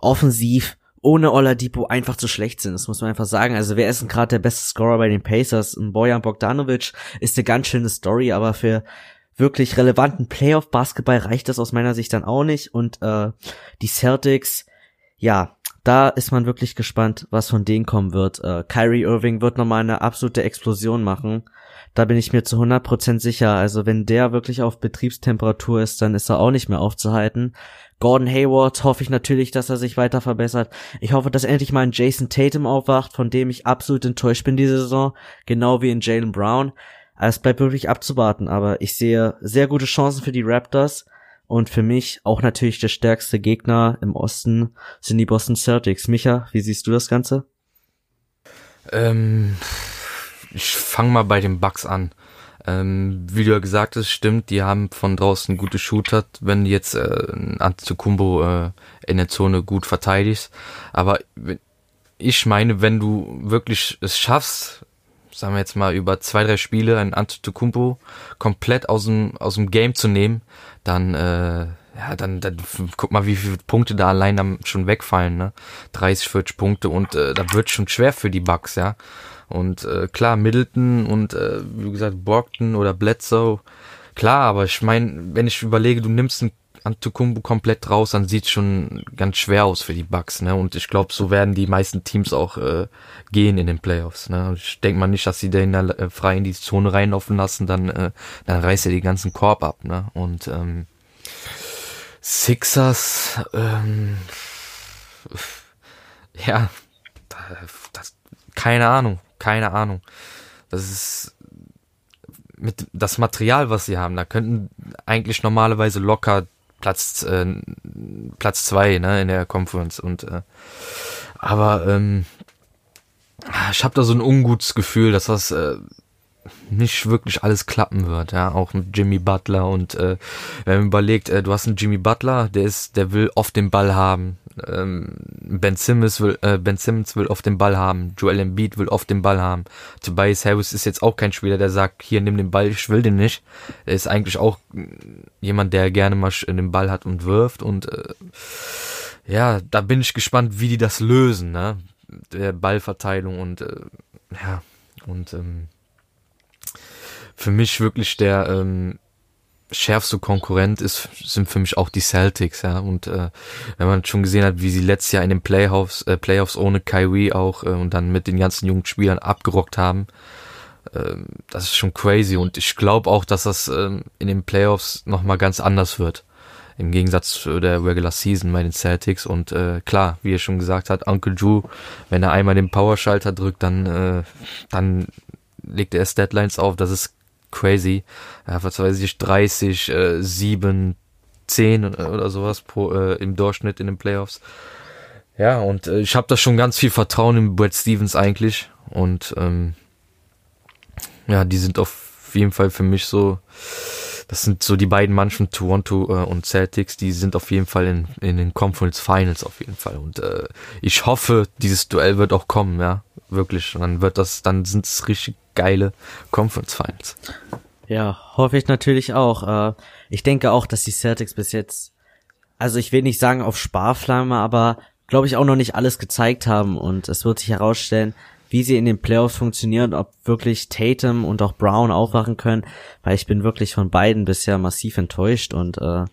offensiv ohne Oladipo einfach zu schlecht sind. Das muss man einfach sagen. Also wer ist denn gerade der beste Scorer bei den Pacers? Ein Bojan Bogdanovic ist eine ganz schöne Story, aber für wirklich relevanten Playoff-Basketball reicht das aus meiner Sicht dann auch nicht. Und äh, die Celtics, ja, da ist man wirklich gespannt, was von denen kommen wird. Äh, Kyrie Irving wird nochmal eine absolute Explosion machen. Da bin ich mir zu 100% sicher. Also wenn der wirklich auf Betriebstemperatur ist, dann ist er auch nicht mehr aufzuhalten. Gordon Hayward hoffe ich natürlich, dass er sich weiter verbessert. Ich hoffe, dass endlich mal ein Jason Tatum aufwacht, von dem ich absolut enttäuscht bin diese Saison, genau wie in Jalen Brown. Also es bleibt wirklich abzuwarten, aber ich sehe sehr gute Chancen für die Raptors und für mich auch natürlich der stärkste Gegner im Osten sind die Boston Celtics. Micha, wie siehst du das Ganze? Ähm, ich fange mal bei den Bucks an. Ähm, wie du ja gesagt hast, stimmt, die haben von draußen gute Shooter, wenn jetzt äh, Antetokounmpo äh, in der Zone gut verteidigst. Aber ich meine, wenn du wirklich es schaffst, sagen wir jetzt mal über zwei, drei Spiele ein Antetokounmpo komplett aus dem, aus dem Game zu nehmen, dann, äh, ja, dann, dann guck mal, wie viele Punkte da allein dann schon wegfallen, ne? 30, 40 Punkte und äh, da wird schon schwer für die Bucks, ja. Und äh, klar, Middleton und äh, wie gesagt, Brockton oder Bledsoe, klar, aber ich meine, wenn ich überlege, du nimmst einen Antetokounmpo komplett raus, dann sieht schon ganz schwer aus für die Bucks, ne? Und ich glaube, so werden die meisten Teams auch äh, gehen in den Playoffs, ne? Ich denke mal nicht, dass sie den da äh, frei in die Zone reinlaufen lassen, dann äh, dann reißt er den ganzen Korb ab, ne? Und ähm, Sixers, ähm, ja, das, keine Ahnung, keine Ahnung. Das ist mit das Material, was sie haben, da könnten eigentlich normalerweise locker Platz äh, Platz zwei ne, in der Conference. Und äh, aber ähm, ich habe da so ein ungutes Gefühl, dass das äh, nicht wirklich alles klappen wird, ja, auch mit Jimmy Butler und äh, wenn man überlegt, äh, du hast einen Jimmy Butler, der ist, der will oft den Ball haben, ähm, Ben Simmons will, äh, Ben Simmons will oft den Ball haben, Joel Embiid will oft den Ball haben. Tobias Harris ist jetzt auch kein Spieler, der sagt, hier nimm den Ball, ich will den nicht. Er ist eigentlich auch jemand, der gerne mal den Ball hat und wirft und äh, ja, da bin ich gespannt, wie die das lösen, ne? Der Ballverteilung und äh, ja, Und ähm, für mich wirklich der ähm, schärfste Konkurrent ist, sind für mich auch die Celtics, ja. Und äh, wenn man schon gesehen hat, wie sie letztes Jahr in den Playoffs, äh, Playoffs ohne Kyrie auch äh, und dann mit den ganzen jungen Spielern abgerockt haben, äh, das ist schon crazy. Und ich glaube auch, dass das äh, in den Playoffs nochmal ganz anders wird. Im Gegensatz zu der Regular Season bei den Celtics. Und äh, klar, wie er schon gesagt hat, Uncle Drew, wenn er einmal den Powerschalter drückt, dann, äh, dann legt er Deadlines auf. Das ist crazy. Ja, was weiß ich, 30, äh, 7, 10 oder sowas pro, äh, im Durchschnitt in den Playoffs. Ja, und äh, ich habe da schon ganz viel Vertrauen in Brad Stevens eigentlich. Und ähm, ja, die sind auf jeden Fall für mich so, das sind so die beiden Mannschaften, Toronto äh, und Celtics, die sind auf jeden Fall in, in den Conference Finals auf jeden Fall. Und äh, ich hoffe, dieses Duell wird auch kommen, ja. Wirklich. Und dann wird das, dann sind es richtig geile Conference Finals. Ja, hoffe ich natürlich auch. Äh, ich denke auch, dass die Celtics bis jetzt, also ich will nicht sagen auf Sparflamme, aber glaube ich auch noch nicht alles gezeigt haben und es wird sich herausstellen, wie sie in den Playoffs funktionieren, ob wirklich Tatum und auch Brown aufwachen können, weil ich bin wirklich von beiden bisher massiv enttäuscht und äh,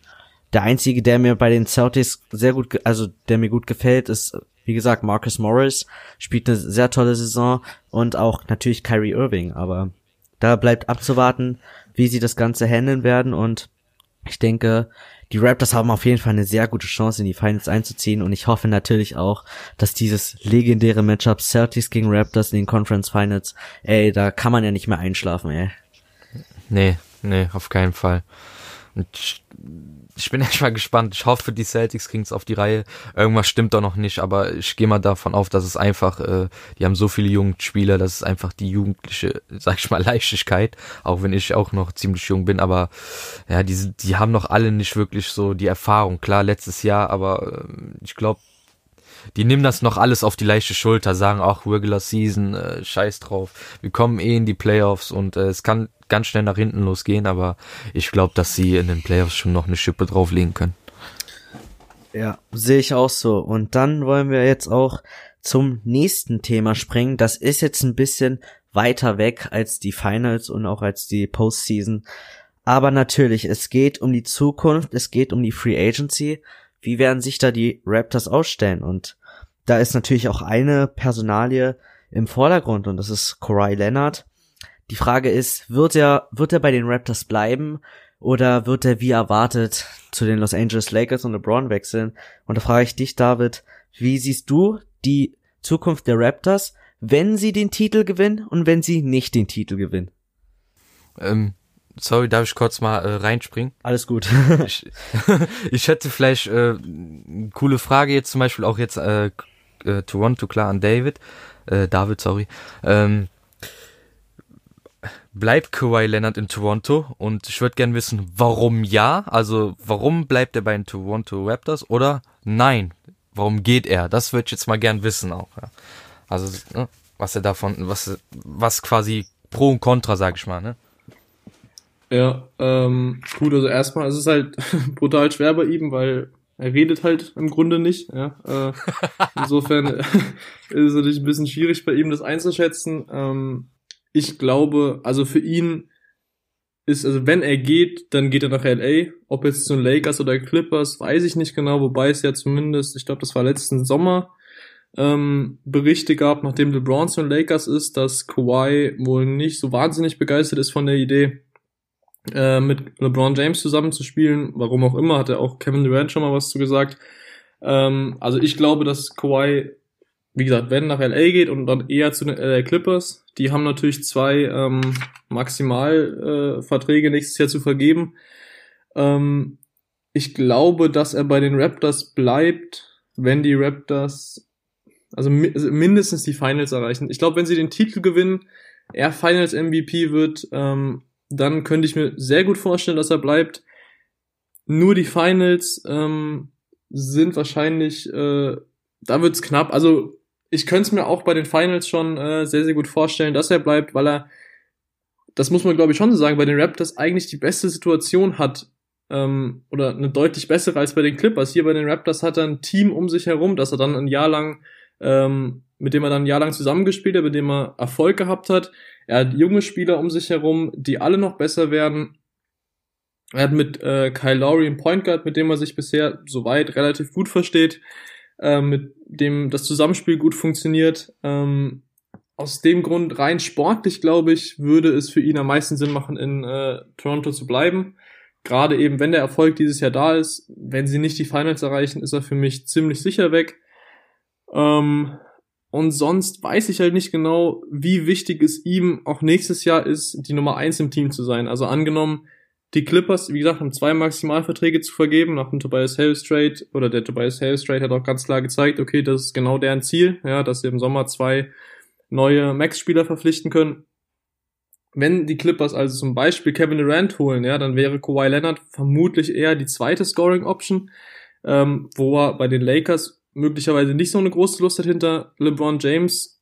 der einzige, der mir bei den Celtics sehr gut, also der mir gut gefällt, ist wie gesagt Marcus Morris spielt eine sehr tolle Saison und auch natürlich Kyrie Irving, aber da bleibt abzuwarten, wie sie das Ganze handeln werden und ich denke, die Raptors haben auf jeden Fall eine sehr gute Chance, in die Finals einzuziehen und ich hoffe natürlich auch, dass dieses legendäre Matchup Celtics gegen Raptors in den Conference Finals, ey, da kann man ja nicht mehr einschlafen, ey. Nee, nee, auf keinen Fall. Und ich bin echt mal gespannt. Ich hoffe, die Celtics kriegen es auf die Reihe. Irgendwas stimmt doch noch nicht, aber ich gehe mal davon auf, dass es einfach, äh, die haben so viele junge Spieler, das ist einfach die jugendliche, sag ich mal, Leichtigkeit, auch wenn ich auch noch ziemlich jung bin, aber ja, die, die haben noch alle nicht wirklich so die Erfahrung. Klar, letztes Jahr, aber äh, ich glaube, die nehmen das noch alles auf die leichte Schulter, sagen auch Regular Season, äh, scheiß drauf. Wir kommen eh in die Playoffs und äh, es kann ganz schnell nach hinten losgehen, aber ich glaube, dass sie in den Playoffs schon noch eine Schippe drauflegen können. Ja, sehe ich auch so. Und dann wollen wir jetzt auch zum nächsten Thema springen. Das ist jetzt ein bisschen weiter weg als die Finals und auch als die Postseason. Aber natürlich, es geht um die Zukunft, es geht um die Free Agency. Wie werden sich da die Raptors ausstellen? Und da ist natürlich auch eine Personalie im Vordergrund und das ist Kawhi Leonard. Die Frage ist, wird er, wird er bei den Raptors bleiben oder wird er wie erwartet zu den Los Angeles Lakers und LeBron wechseln? Und da frage ich dich, David, wie siehst du die Zukunft der Raptors, wenn sie den Titel gewinnen und wenn sie nicht den Titel gewinnen? Ähm, sorry, darf ich kurz mal äh, reinspringen? Alles gut. ich, ich hätte vielleicht äh, eine coole Frage jetzt zum Beispiel auch jetzt äh, äh, Toronto klar an David, äh, David, sorry. Ähm, bleibt Kawhi Leonard in Toronto und ich würde gerne wissen, warum ja, also warum bleibt er bei den Toronto Raptors oder nein, warum geht er? Das würde ich jetzt mal gern wissen auch. Ja. Also ne, was er davon, was was quasi pro und contra, sag ich mal, ne? Ja, ähm, gut, also erstmal ist es halt brutal schwer bei ihm, weil er redet halt im Grunde nicht. Ja, äh, insofern ist es natürlich ein bisschen schwierig bei ihm das einzuschätzen. Ähm, ich glaube, also für ihn ist, also wenn er geht, dann geht er nach LA. Ob jetzt zu den Lakers oder Clippers, weiß ich nicht genau, wobei es ja zumindest, ich glaube, das war letzten Sommer, ähm, Berichte gab, nachdem LeBron zu den Lakers ist, dass Kawhi wohl nicht so wahnsinnig begeistert ist von der Idee, äh, mit LeBron James zusammenzuspielen. Warum auch immer, hat er auch Kevin Durant schon mal was zu gesagt. Ähm, also ich glaube, dass Kawhi wie gesagt, wenn nach LA geht und dann eher zu den LA Clippers, die haben natürlich zwei ähm, Maximalverträge äh, nächstes Jahr zu vergeben. Ähm, ich glaube, dass er bei den Raptors bleibt, wenn die Raptors also, mi also mindestens die Finals erreichen. Ich glaube, wenn sie den Titel gewinnen, er Finals MVP wird, ähm, dann könnte ich mir sehr gut vorstellen, dass er bleibt. Nur die Finals ähm, sind wahrscheinlich, äh, da wird's knapp. Also ich könnte es mir auch bei den Finals schon äh, sehr, sehr gut vorstellen, dass er bleibt, weil er, das muss man glaube ich schon so sagen, bei den Raptors eigentlich die beste Situation hat, ähm, oder eine deutlich bessere als bei den Clippers. Hier bei den Raptors hat er ein Team um sich herum, dass er dann ein Jahr lang ähm, mit dem er dann ein Jahr lang zusammengespielt hat, mit dem er Erfolg gehabt hat. Er hat junge Spieler um sich herum, die alle noch besser werden. Er hat mit äh, Kyle Lowry einen Point Guard, mit dem er sich bisher soweit relativ gut versteht, äh, mit dem das Zusammenspiel gut funktioniert. Ähm, aus dem Grund rein sportlich, glaube ich, würde es für ihn am meisten Sinn machen, in äh, Toronto zu bleiben. Gerade eben, wenn der Erfolg dieses Jahr da ist, wenn sie nicht die Finals erreichen, ist er für mich ziemlich sicher weg. Ähm, und sonst weiß ich halt nicht genau, wie wichtig es ihm auch nächstes Jahr ist, die Nummer eins im Team zu sein. Also angenommen, die Clippers, wie gesagt, haben zwei Maximalverträge zu vergeben nach dem Tobias Harris Trade oder der Tobias Harris Trade hat auch ganz klar gezeigt, okay, das ist genau deren Ziel, ja, dass sie im Sommer zwei neue Max-Spieler verpflichten können. Wenn die Clippers also zum Beispiel Kevin Durant holen, ja, dann wäre Kawhi Leonard vermutlich eher die zweite Scoring-Option, ähm, wo er bei den Lakers möglicherweise nicht so eine große Lust hat hinter LeBron James.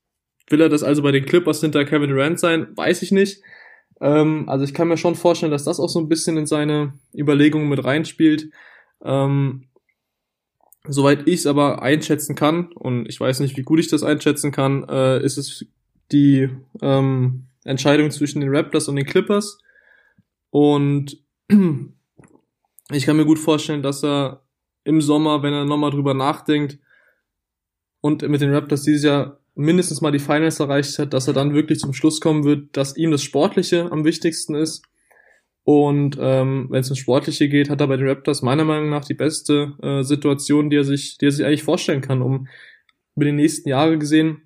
Will er das also bei den Clippers hinter Kevin Durant sein? Weiß ich nicht. Ähm, also ich kann mir schon vorstellen, dass das auch so ein bisschen in seine Überlegungen mit reinspielt. Ähm, soweit ich es aber einschätzen kann, und ich weiß nicht, wie gut ich das einschätzen kann, äh, ist es die ähm, Entscheidung zwischen den Raptors und den Clippers. Und ich kann mir gut vorstellen, dass er im Sommer, wenn er nochmal drüber nachdenkt und mit den Raptors dieses Jahr mindestens mal die Finals erreicht hat, dass er dann wirklich zum Schluss kommen wird, dass ihm das Sportliche am wichtigsten ist. Und ähm, wenn es ums Sportliche geht, hat er bei den Raptors meiner Meinung nach die beste äh, Situation, die er sich, die er sich eigentlich vorstellen kann, um über die nächsten Jahre gesehen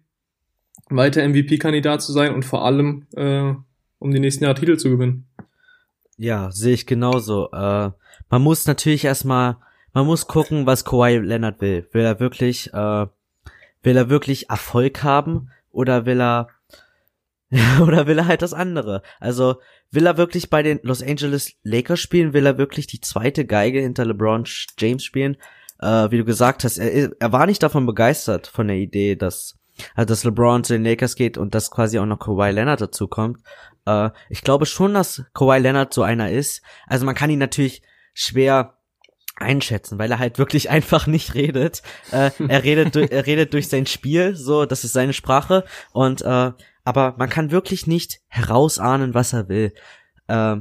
weiter MVP-Kandidat zu sein und vor allem äh, um die nächsten Jahre Titel zu gewinnen. Ja, sehe ich genauso. Äh, man muss natürlich erstmal, man muss gucken, was Kawhi Leonard will. Will er wirklich, äh, will er wirklich Erfolg haben oder will er oder will er halt das andere? Also will er wirklich bei den Los Angeles Lakers spielen? Will er wirklich die zweite Geige hinter LeBron James spielen? Äh, wie du gesagt hast, er, er war nicht davon begeistert von der Idee, dass also dass LeBron zu den Lakers geht und dass quasi auch noch Kawhi Leonard dazu kommt. Äh, ich glaube schon, dass Kawhi Leonard so einer ist. Also man kann ihn natürlich schwer einschätzen, weil er halt wirklich einfach nicht redet. Äh, er redet, er redet durch sein Spiel, so, das ist seine Sprache und äh, aber man kann wirklich nicht herausahnen, was er will. Äh,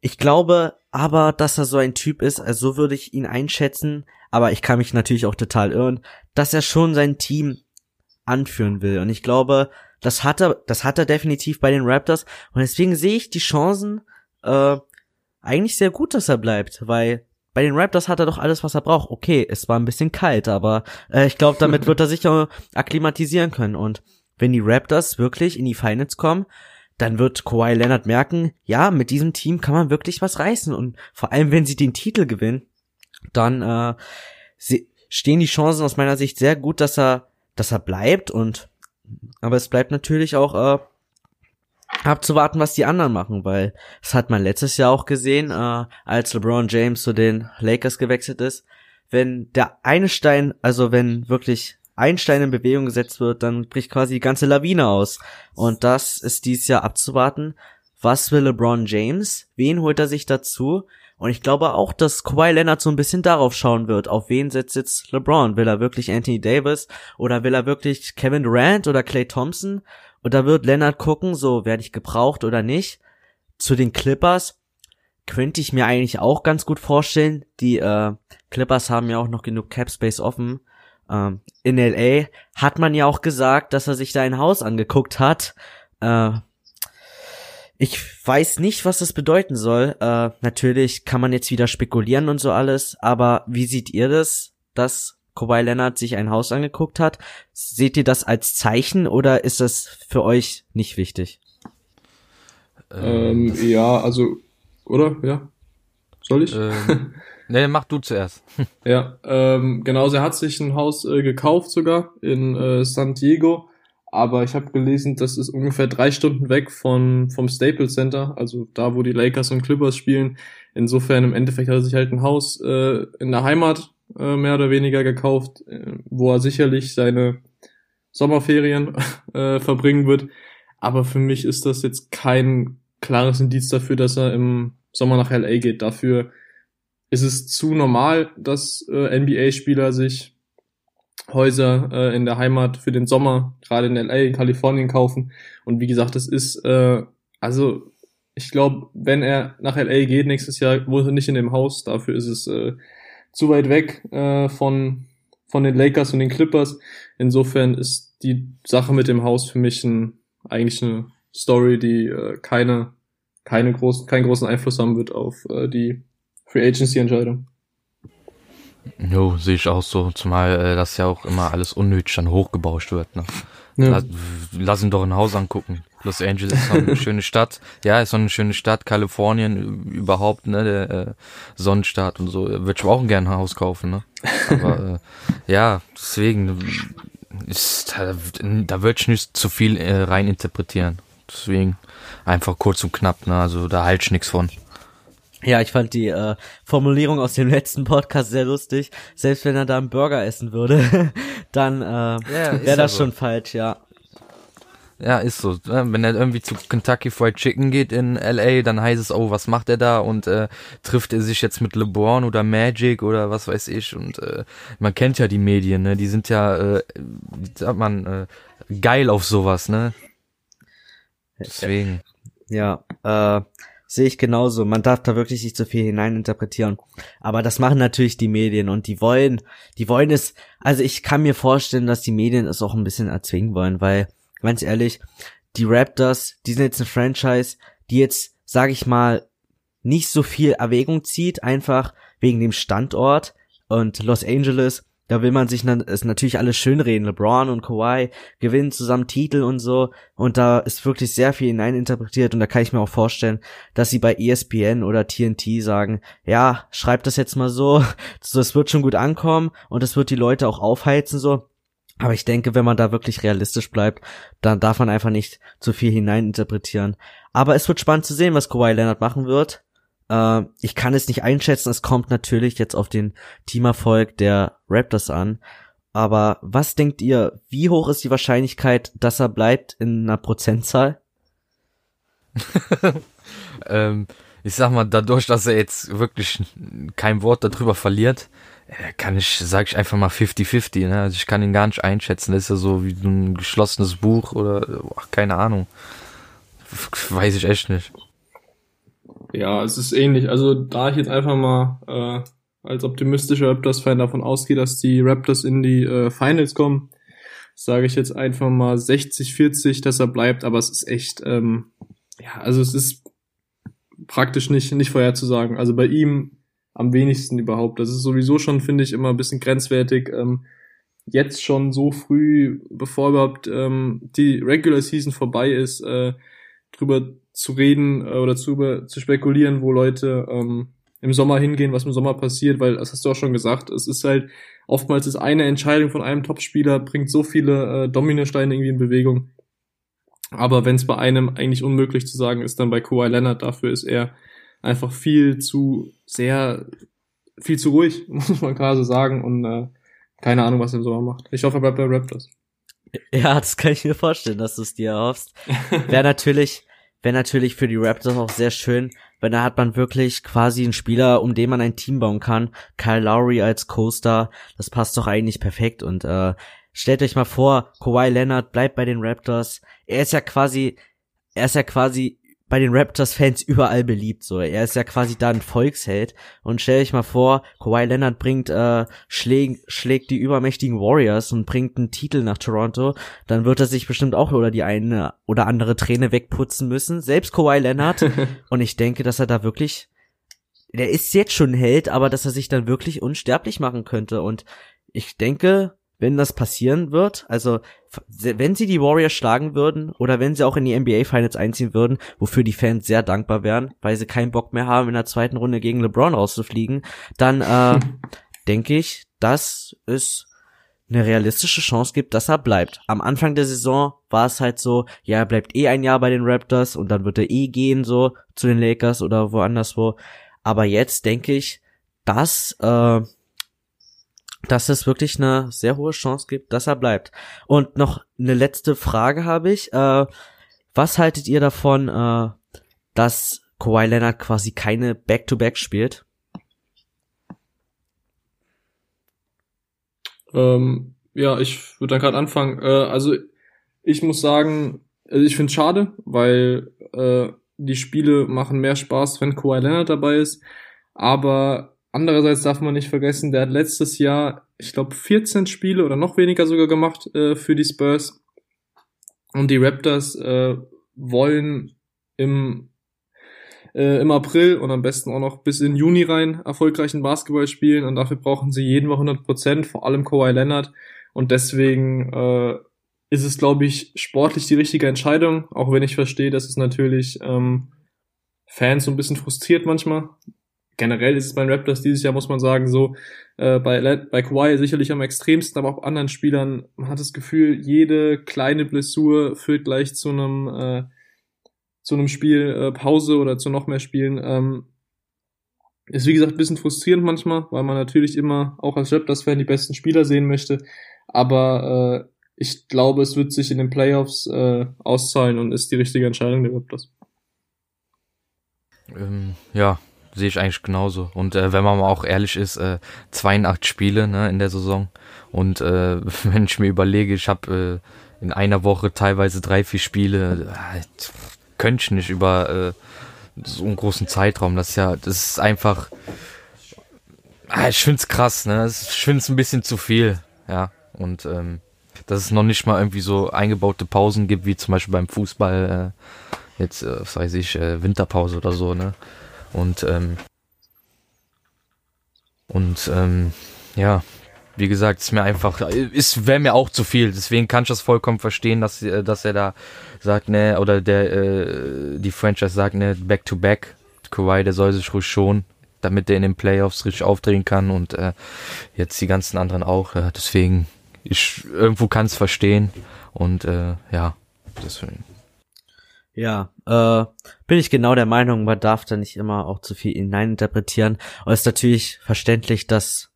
ich glaube aber, dass er so ein Typ ist, also so würde ich ihn einschätzen, aber ich kann mich natürlich auch total irren, dass er schon sein Team anführen will. Und ich glaube, das hat er, das hat er definitiv bei den Raptors. Und deswegen sehe ich die Chancen äh, eigentlich sehr gut, dass er bleibt, weil bei den Raptors hat er doch alles, was er braucht. Okay, es war ein bisschen kalt, aber äh, ich glaube, damit wird er sich akklimatisieren können. Und wenn die Raptors wirklich in die Finals kommen, dann wird Kawhi Leonard merken, ja, mit diesem Team kann man wirklich was reißen. Und vor allem, wenn sie den Titel gewinnen, dann äh, sie, stehen die Chancen aus meiner Sicht sehr gut, dass er dass er bleibt und aber es bleibt natürlich auch äh, abzuwarten, was die anderen machen, weil das hat man letztes Jahr auch gesehen, äh, als LeBron James zu den Lakers gewechselt ist. Wenn der eine Stein, also wenn wirklich ein Stein in Bewegung gesetzt wird, dann bricht quasi die ganze Lawine aus. Und das ist dieses Jahr abzuwarten. Was will LeBron James? Wen holt er sich dazu? Und ich glaube auch, dass Kawhi Leonard so ein bisschen darauf schauen wird, auf wen setzt jetzt LeBron? Will er wirklich Anthony Davis oder will er wirklich Kevin Durant oder Clay Thompson? Und da wird Leonard gucken, so werde ich gebraucht oder nicht. Zu den Clippers könnte ich mir eigentlich auch ganz gut vorstellen. Die äh, Clippers haben ja auch noch genug Cap Space offen. Ähm, in LA hat man ja auch gesagt, dass er sich da ein Haus angeguckt hat. Äh, ich weiß nicht, was das bedeuten soll. Äh, natürlich kann man jetzt wieder spekulieren und so alles, aber wie seht ihr das, dass Kawhi Leonard sich ein Haus angeguckt hat? Seht ihr das als Zeichen oder ist das für euch nicht wichtig? Ähm, ja, also, oder? Ja. Soll ich? Ähm, nee, mach du zuerst. ja, ähm, genau, er hat sich ein Haus äh, gekauft sogar in äh, San Diego aber ich habe gelesen, das ist ungefähr drei Stunden weg von, vom Staples Center, also da, wo die Lakers und Clippers spielen. Insofern im Endeffekt hat er sich halt ein Haus äh, in der Heimat äh, mehr oder weniger gekauft, äh, wo er sicherlich seine Sommerferien äh, verbringen wird. Aber für mich ist das jetzt kein klares Indiz dafür, dass er im Sommer nach LA geht. Dafür ist es zu normal, dass äh, NBA-Spieler sich Häuser äh, in der Heimat für den Sommer, gerade in LA, in Kalifornien kaufen. Und wie gesagt, das ist, äh, also ich glaube, wenn er nach LA geht nächstes Jahr, wohnt er nicht in dem Haus. Dafür ist es äh, zu weit weg äh, von, von den Lakers und den Clippers. Insofern ist die Sache mit dem Haus für mich ein, eigentlich eine Story, die äh, keine, keine großen, keinen großen Einfluss haben wird auf äh, die Free Agency Entscheidung. Jo, sehe ich auch so, zumal äh, das ja auch immer alles unnötig dann hochgebauscht wird. Ne? Ja. Lass, lass ihn doch ein Haus angucken. Los Angeles ist so eine schöne Stadt. Ja, ist so eine schöne Stadt. Kalifornien überhaupt, ne, der äh, Sonnenstaat und so. Würde ich auch gerne ein Haus kaufen, ne? Aber äh, ja, deswegen ist da, da würde ich nicht zu viel äh, rein interpretieren. Deswegen einfach kurz und knapp, ne? Also da halt ich nichts von. Ja, ich fand die äh, Formulierung aus dem letzten Podcast sehr lustig. Selbst wenn er da einen Burger essen würde, dann äh, ist wäre das ja so. schon falsch, ja. Ja, ist so. Wenn er irgendwie zu Kentucky Fried Chicken geht in LA, dann heißt es, oh, was macht er da? Und äh, trifft er sich jetzt mit LeBron oder Magic oder was weiß ich? Und äh, man kennt ja die Medien, ne? Die sind ja, äh, wie sagt man, äh, geil auf sowas, ne? Deswegen. Ja, äh, sehe ich genauso. Man darf da wirklich nicht so viel hineininterpretieren. Aber das machen natürlich die Medien und die wollen, die wollen es, also ich kann mir vorstellen, dass die Medien es auch ein bisschen erzwingen wollen, weil, ganz ehrlich, die Raptors, die sind jetzt eine Franchise, die jetzt, sag ich mal, nicht so viel Erwägung zieht, einfach wegen dem Standort und Los Angeles. Da will man sich ist natürlich alles schönreden. LeBron und Kawhi gewinnen zusammen Titel und so. Und da ist wirklich sehr viel hineininterpretiert. Und da kann ich mir auch vorstellen, dass sie bei ESPN oder TNT sagen, ja, schreibt das jetzt mal so. es wird schon gut ankommen und es wird die Leute auch aufheizen so. Aber ich denke, wenn man da wirklich realistisch bleibt, dann darf man einfach nicht zu viel hineininterpretieren. Aber es wird spannend zu sehen, was Kawhi Leonard machen wird. Äh, ich kann es nicht einschätzen. Es kommt natürlich jetzt auf den Teamerfolg der Raptors an. Aber was denkt ihr, wie hoch ist die Wahrscheinlichkeit, dass er bleibt in einer Prozentzahl? Ähm, ich sag mal, dadurch, dass er jetzt wirklich kein Wort darüber verliert, äh, kann ich, sag ich einfach mal 50-50, ne? Also ich kann ihn gar nicht einschätzen. Das ist ja so wie ein geschlossenes Buch oder ach, keine Ahnung. Weiß ich echt nicht. Ja, es ist ähnlich. Also da ich jetzt einfach mal äh, als optimistischer Raptors-Fan davon ausgehe, dass die Raptors in die äh, Finals kommen, sage ich jetzt einfach mal 60-40, dass er bleibt. Aber es ist echt, ähm, ja, also es ist praktisch nicht nicht vorherzusagen. Also bei ihm am wenigsten überhaupt. Das ist sowieso schon, finde ich, immer ein bisschen grenzwertig. Ähm, jetzt schon so früh, bevor überhaupt ähm, die Regular Season vorbei ist, äh, drüber zu reden äh, oder zu, zu spekulieren, wo Leute ähm, im Sommer hingehen, was im Sommer passiert, weil das hast du auch schon gesagt, es ist halt oftmals ist eine Entscheidung von einem Topspieler bringt so viele äh, Dominosteine irgendwie in Bewegung. Aber wenn es bei einem eigentlich unmöglich zu sagen ist, dann bei Kawhi Leonard, dafür ist er einfach viel zu sehr, viel zu ruhig, muss man gerade so sagen. Und äh, keine Ahnung, was er im Sommer macht. Ich hoffe, er bleibt bei Raptors. Ja, das kann ich mir vorstellen, dass du es dir erhoffst. Wäre natürlich, wäre natürlich für die Raptors auch sehr schön, weil da hat man wirklich quasi einen Spieler, um den man ein Team bauen kann. Kyle Lowry als Co-Star, das passt doch eigentlich perfekt und äh, stellt euch mal vor, Kawhi Leonard bleibt bei den Raptors. Er ist ja quasi, er ist ja quasi bei den Raptors-Fans überall beliebt. So, er ist ja quasi da ein Volksheld. Und stell euch mal vor, Kawhi Leonard bringt äh, schlägt, schlägt die übermächtigen Warriors und bringt einen Titel nach Toronto, dann wird er sich bestimmt auch oder die eine oder andere Träne wegputzen müssen. Selbst Kawhi Leonard. und ich denke, dass er da wirklich, der ist jetzt schon ein Held, aber dass er sich dann wirklich unsterblich machen könnte. Und ich denke, wenn das passieren wird, also wenn sie die Warriors schlagen würden oder wenn sie auch in die NBA Finals einziehen würden, wofür die Fans sehr dankbar wären, weil sie keinen Bock mehr haben, in der zweiten Runde gegen LeBron rauszufliegen, dann äh, denke ich, dass es eine realistische Chance gibt, dass er bleibt. Am Anfang der Saison war es halt so, ja, er bleibt eh ein Jahr bei den Raptors und dann wird er eh gehen so zu den Lakers oder woanders wo. Aber jetzt denke ich, dass äh, dass es wirklich eine sehr hohe Chance gibt, dass er bleibt. Und noch eine letzte Frage habe ich. Äh, was haltet ihr davon, äh, dass Kawhi Leonard quasi keine Back-to-Back spielt? Ähm, ja, ich würde dann gerade anfangen. Äh, also ich muss sagen, also ich finde es schade, weil äh, die Spiele machen mehr Spaß, wenn Kawhi Leonard dabei ist. Aber andererseits darf man nicht vergessen, der hat letztes Jahr, ich glaube, 14 Spiele oder noch weniger sogar gemacht äh, für die Spurs. Und die Raptors äh, wollen im äh, im April und am besten auch noch bis in Juni rein erfolgreichen Basketball spielen und dafür brauchen sie jeden Mal 100 Prozent, vor allem Kawhi Leonard und deswegen äh, ist es, glaube ich, sportlich die richtige Entscheidung, auch wenn ich verstehe, dass es natürlich ähm, Fans so ein bisschen frustriert manchmal. Generell ist es bei den Raptors dieses Jahr, muss man sagen, so, äh, bei, bei Kawhi sicherlich am extremsten, aber auch bei anderen Spielern, man hat das Gefühl, jede kleine Blessur führt gleich zu einem äh, zu einem Spiel äh, Pause oder zu noch mehr Spielen. Ähm, ist wie gesagt ein bisschen frustrierend manchmal, weil man natürlich immer auch als Raptors-Fan die besten Spieler sehen möchte. Aber äh, ich glaube, es wird sich in den Playoffs äh, auszahlen und ist die richtige Entscheidung der Raptors. Ähm, ja, sehe ich eigentlich genauso. Und äh, wenn man mal auch ehrlich ist, äh, 82 Spiele ne, in der Saison. Und äh, wenn ich mir überlege, ich habe äh, in einer Woche teilweise drei, vier Spiele, äh, könnte ich nicht über äh, so einen großen Zeitraum. Das ist ja, das ist einfach. Ah, ich find's krass, ne? Ich find's ein bisschen zu viel, ja. Und ähm, dass es noch nicht mal irgendwie so eingebaute Pausen gibt, wie zum Beispiel beim Fußball, äh, jetzt, äh, was weiß ich, äh, Winterpause oder so, ne? Und ähm, und ähm, ja, wie gesagt, ist mir einfach, ist wäre mir auch zu viel. Deswegen kann ich das vollkommen verstehen, dass äh, dass er da sagt, ne, oder der äh, die Franchise sagt, ne, back to back. Kawhi, der soll sich ruhig schon, damit der in den Playoffs richtig aufdrehen kann und äh, jetzt die ganzen anderen auch. Äh, deswegen, ich irgendwo kann es verstehen und äh, ja, deswegen. Ja, äh, bin ich genau der Meinung, man darf da nicht immer auch zu viel hineininterpretieren. Aber es ist natürlich verständlich, dass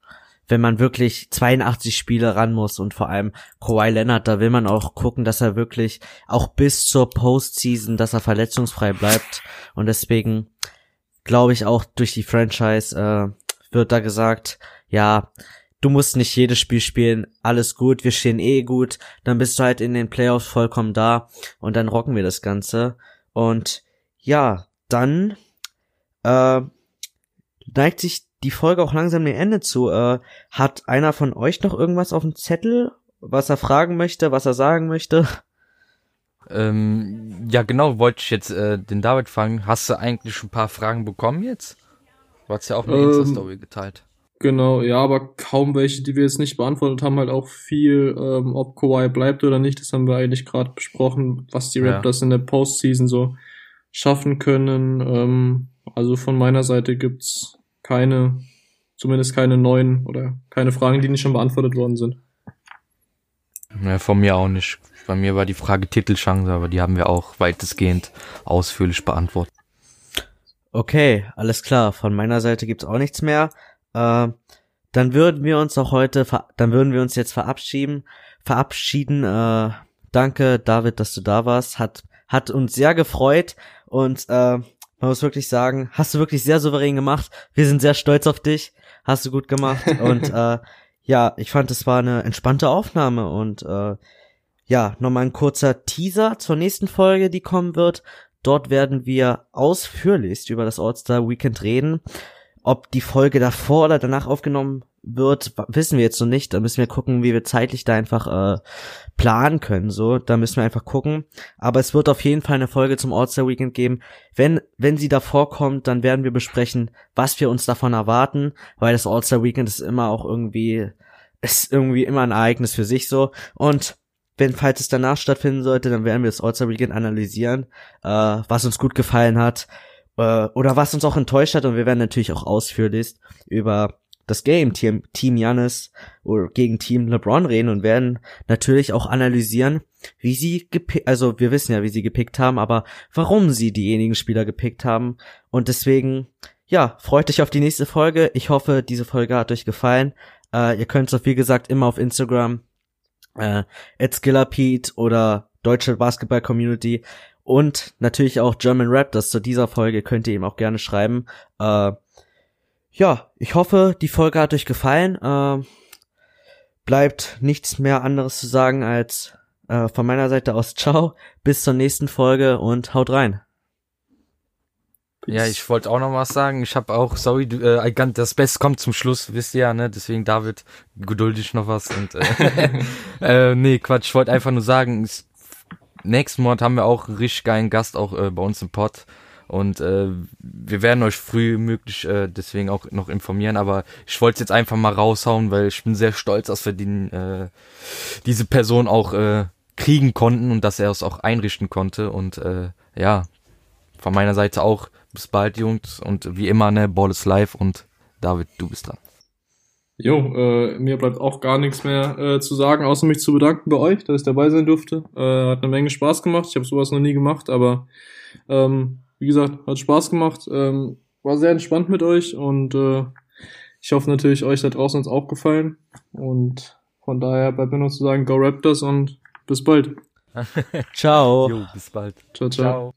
wenn man wirklich 82 Spiele ran muss und vor allem Kawhi Leonard, da will man auch gucken, dass er wirklich auch bis zur Postseason, dass er verletzungsfrei bleibt und deswegen glaube ich auch durch die Franchise äh, wird da gesagt, ja, du musst nicht jedes Spiel spielen, alles gut, wir stehen eh gut, dann bist du halt in den Playoffs vollkommen da und dann rocken wir das Ganze und ja, dann äh, neigt sich die Folge auch langsam dem Ende zu. Äh, hat einer von euch noch irgendwas auf dem Zettel, was er fragen möchte, was er sagen möchte? Ähm, ja, genau, wollte ich jetzt äh, den David fragen. Hast du eigentlich schon ein paar Fragen bekommen jetzt? Du hast ja auch eine ähm, Insta-Story geteilt. Genau, ja, aber kaum welche, die wir jetzt nicht beantwortet haben, halt auch viel, ähm, ob Kawhi bleibt oder nicht, das haben wir eigentlich gerade besprochen, was die Raptors ja. in der Postseason so schaffen können. Ähm, also von meiner Seite gibt's keine, zumindest keine neuen oder keine Fragen, die nicht schon beantwortet worden sind. Ja, von mir auch nicht. Bei mir war die Frage Titelchance, aber die haben wir auch weitestgehend ausführlich beantwortet. Okay, alles klar. Von meiner Seite gibt's auch nichts mehr. Äh, dann würden wir uns auch heute, dann würden wir uns jetzt verabschieden. Verabschieden. Äh, danke, David, dass du da warst. Hat hat uns sehr gefreut und äh, man muss wirklich sagen, hast du wirklich sehr souverän gemacht. Wir sind sehr stolz auf dich. Hast du gut gemacht. und äh, ja, ich fand, es war eine entspannte Aufnahme und äh, ja, nochmal ein kurzer Teaser zur nächsten Folge, die kommen wird. Dort werden wir ausführlichst über das All-Star Weekend reden. Ob die Folge davor oder danach aufgenommen wird, wissen wir jetzt noch nicht. Da müssen wir gucken, wie wir zeitlich da einfach äh, planen können. So, da müssen wir einfach gucken. Aber es wird auf jeden Fall eine Folge zum All-Star Weekend geben. Wenn wenn sie davor kommt, dann werden wir besprechen, was wir uns davon erwarten, weil das All-Star Weekend ist immer auch irgendwie ist irgendwie immer ein Ereignis für sich so und wenn, falls es danach stattfinden sollte, dann werden wir das All-Star Weekend analysieren, äh, was uns gut gefallen hat, äh, oder was uns auch enttäuscht hat und wir werden natürlich auch ausführlich über das Game Team Team Janis oder gegen Team LeBron reden und werden natürlich auch analysieren, wie sie gepickt, also wir wissen ja, wie sie gepickt haben, aber warum sie diejenigen Spieler gepickt haben und deswegen ja, freut euch auf die nächste Folge. Ich hoffe, diese Folge hat euch gefallen. Äh, ihr könnt es wie gesagt immer auf Instagram äh, Pete oder Deutsche Basketball Community und natürlich auch German Rap, das zu dieser Folge könnt ihr ihm auch gerne schreiben. Äh, ja, ich hoffe, die Folge hat euch gefallen. Äh, bleibt nichts mehr anderes zu sagen als äh, von meiner Seite aus ciao, bis zur nächsten Folge und haut rein. Ja, ich wollte auch noch was sagen. Ich habe auch, sorry, du, äh, das Beste kommt zum Schluss, wisst ihr ja, ne? Deswegen David, geduldig noch was. Und, äh, äh, nee, Quatsch, ich wollte einfach nur sagen, ich, nächsten Monat haben wir auch einen richtig geilen Gast auch äh, bei uns im Pod. Und äh, wir werden euch früh möglich äh, deswegen auch noch informieren. Aber ich wollte jetzt einfach mal raushauen, weil ich bin sehr stolz, dass wir den, äh, diese Person auch äh, kriegen konnten und dass er es auch einrichten konnte. Und äh, ja, von meiner Seite auch bis bald, Jungs. Und wie immer, ne, Ball is live und David, du bist dran. Jo, äh, mir bleibt auch gar nichts mehr äh, zu sagen, außer mich zu bedanken bei euch, dass ich dabei sein durfte. Äh, hat eine Menge Spaß gemacht. Ich habe sowas noch nie gemacht, aber ähm, wie gesagt, hat Spaß gemacht. Ähm, war sehr entspannt mit euch und äh, ich hoffe natürlich, euch da draußen uns auch gefallen. Und von daher bleibt mir noch zu sagen, go Raptors und bis bald. ciao. Jo, bis bald. ciao. ciao. ciao.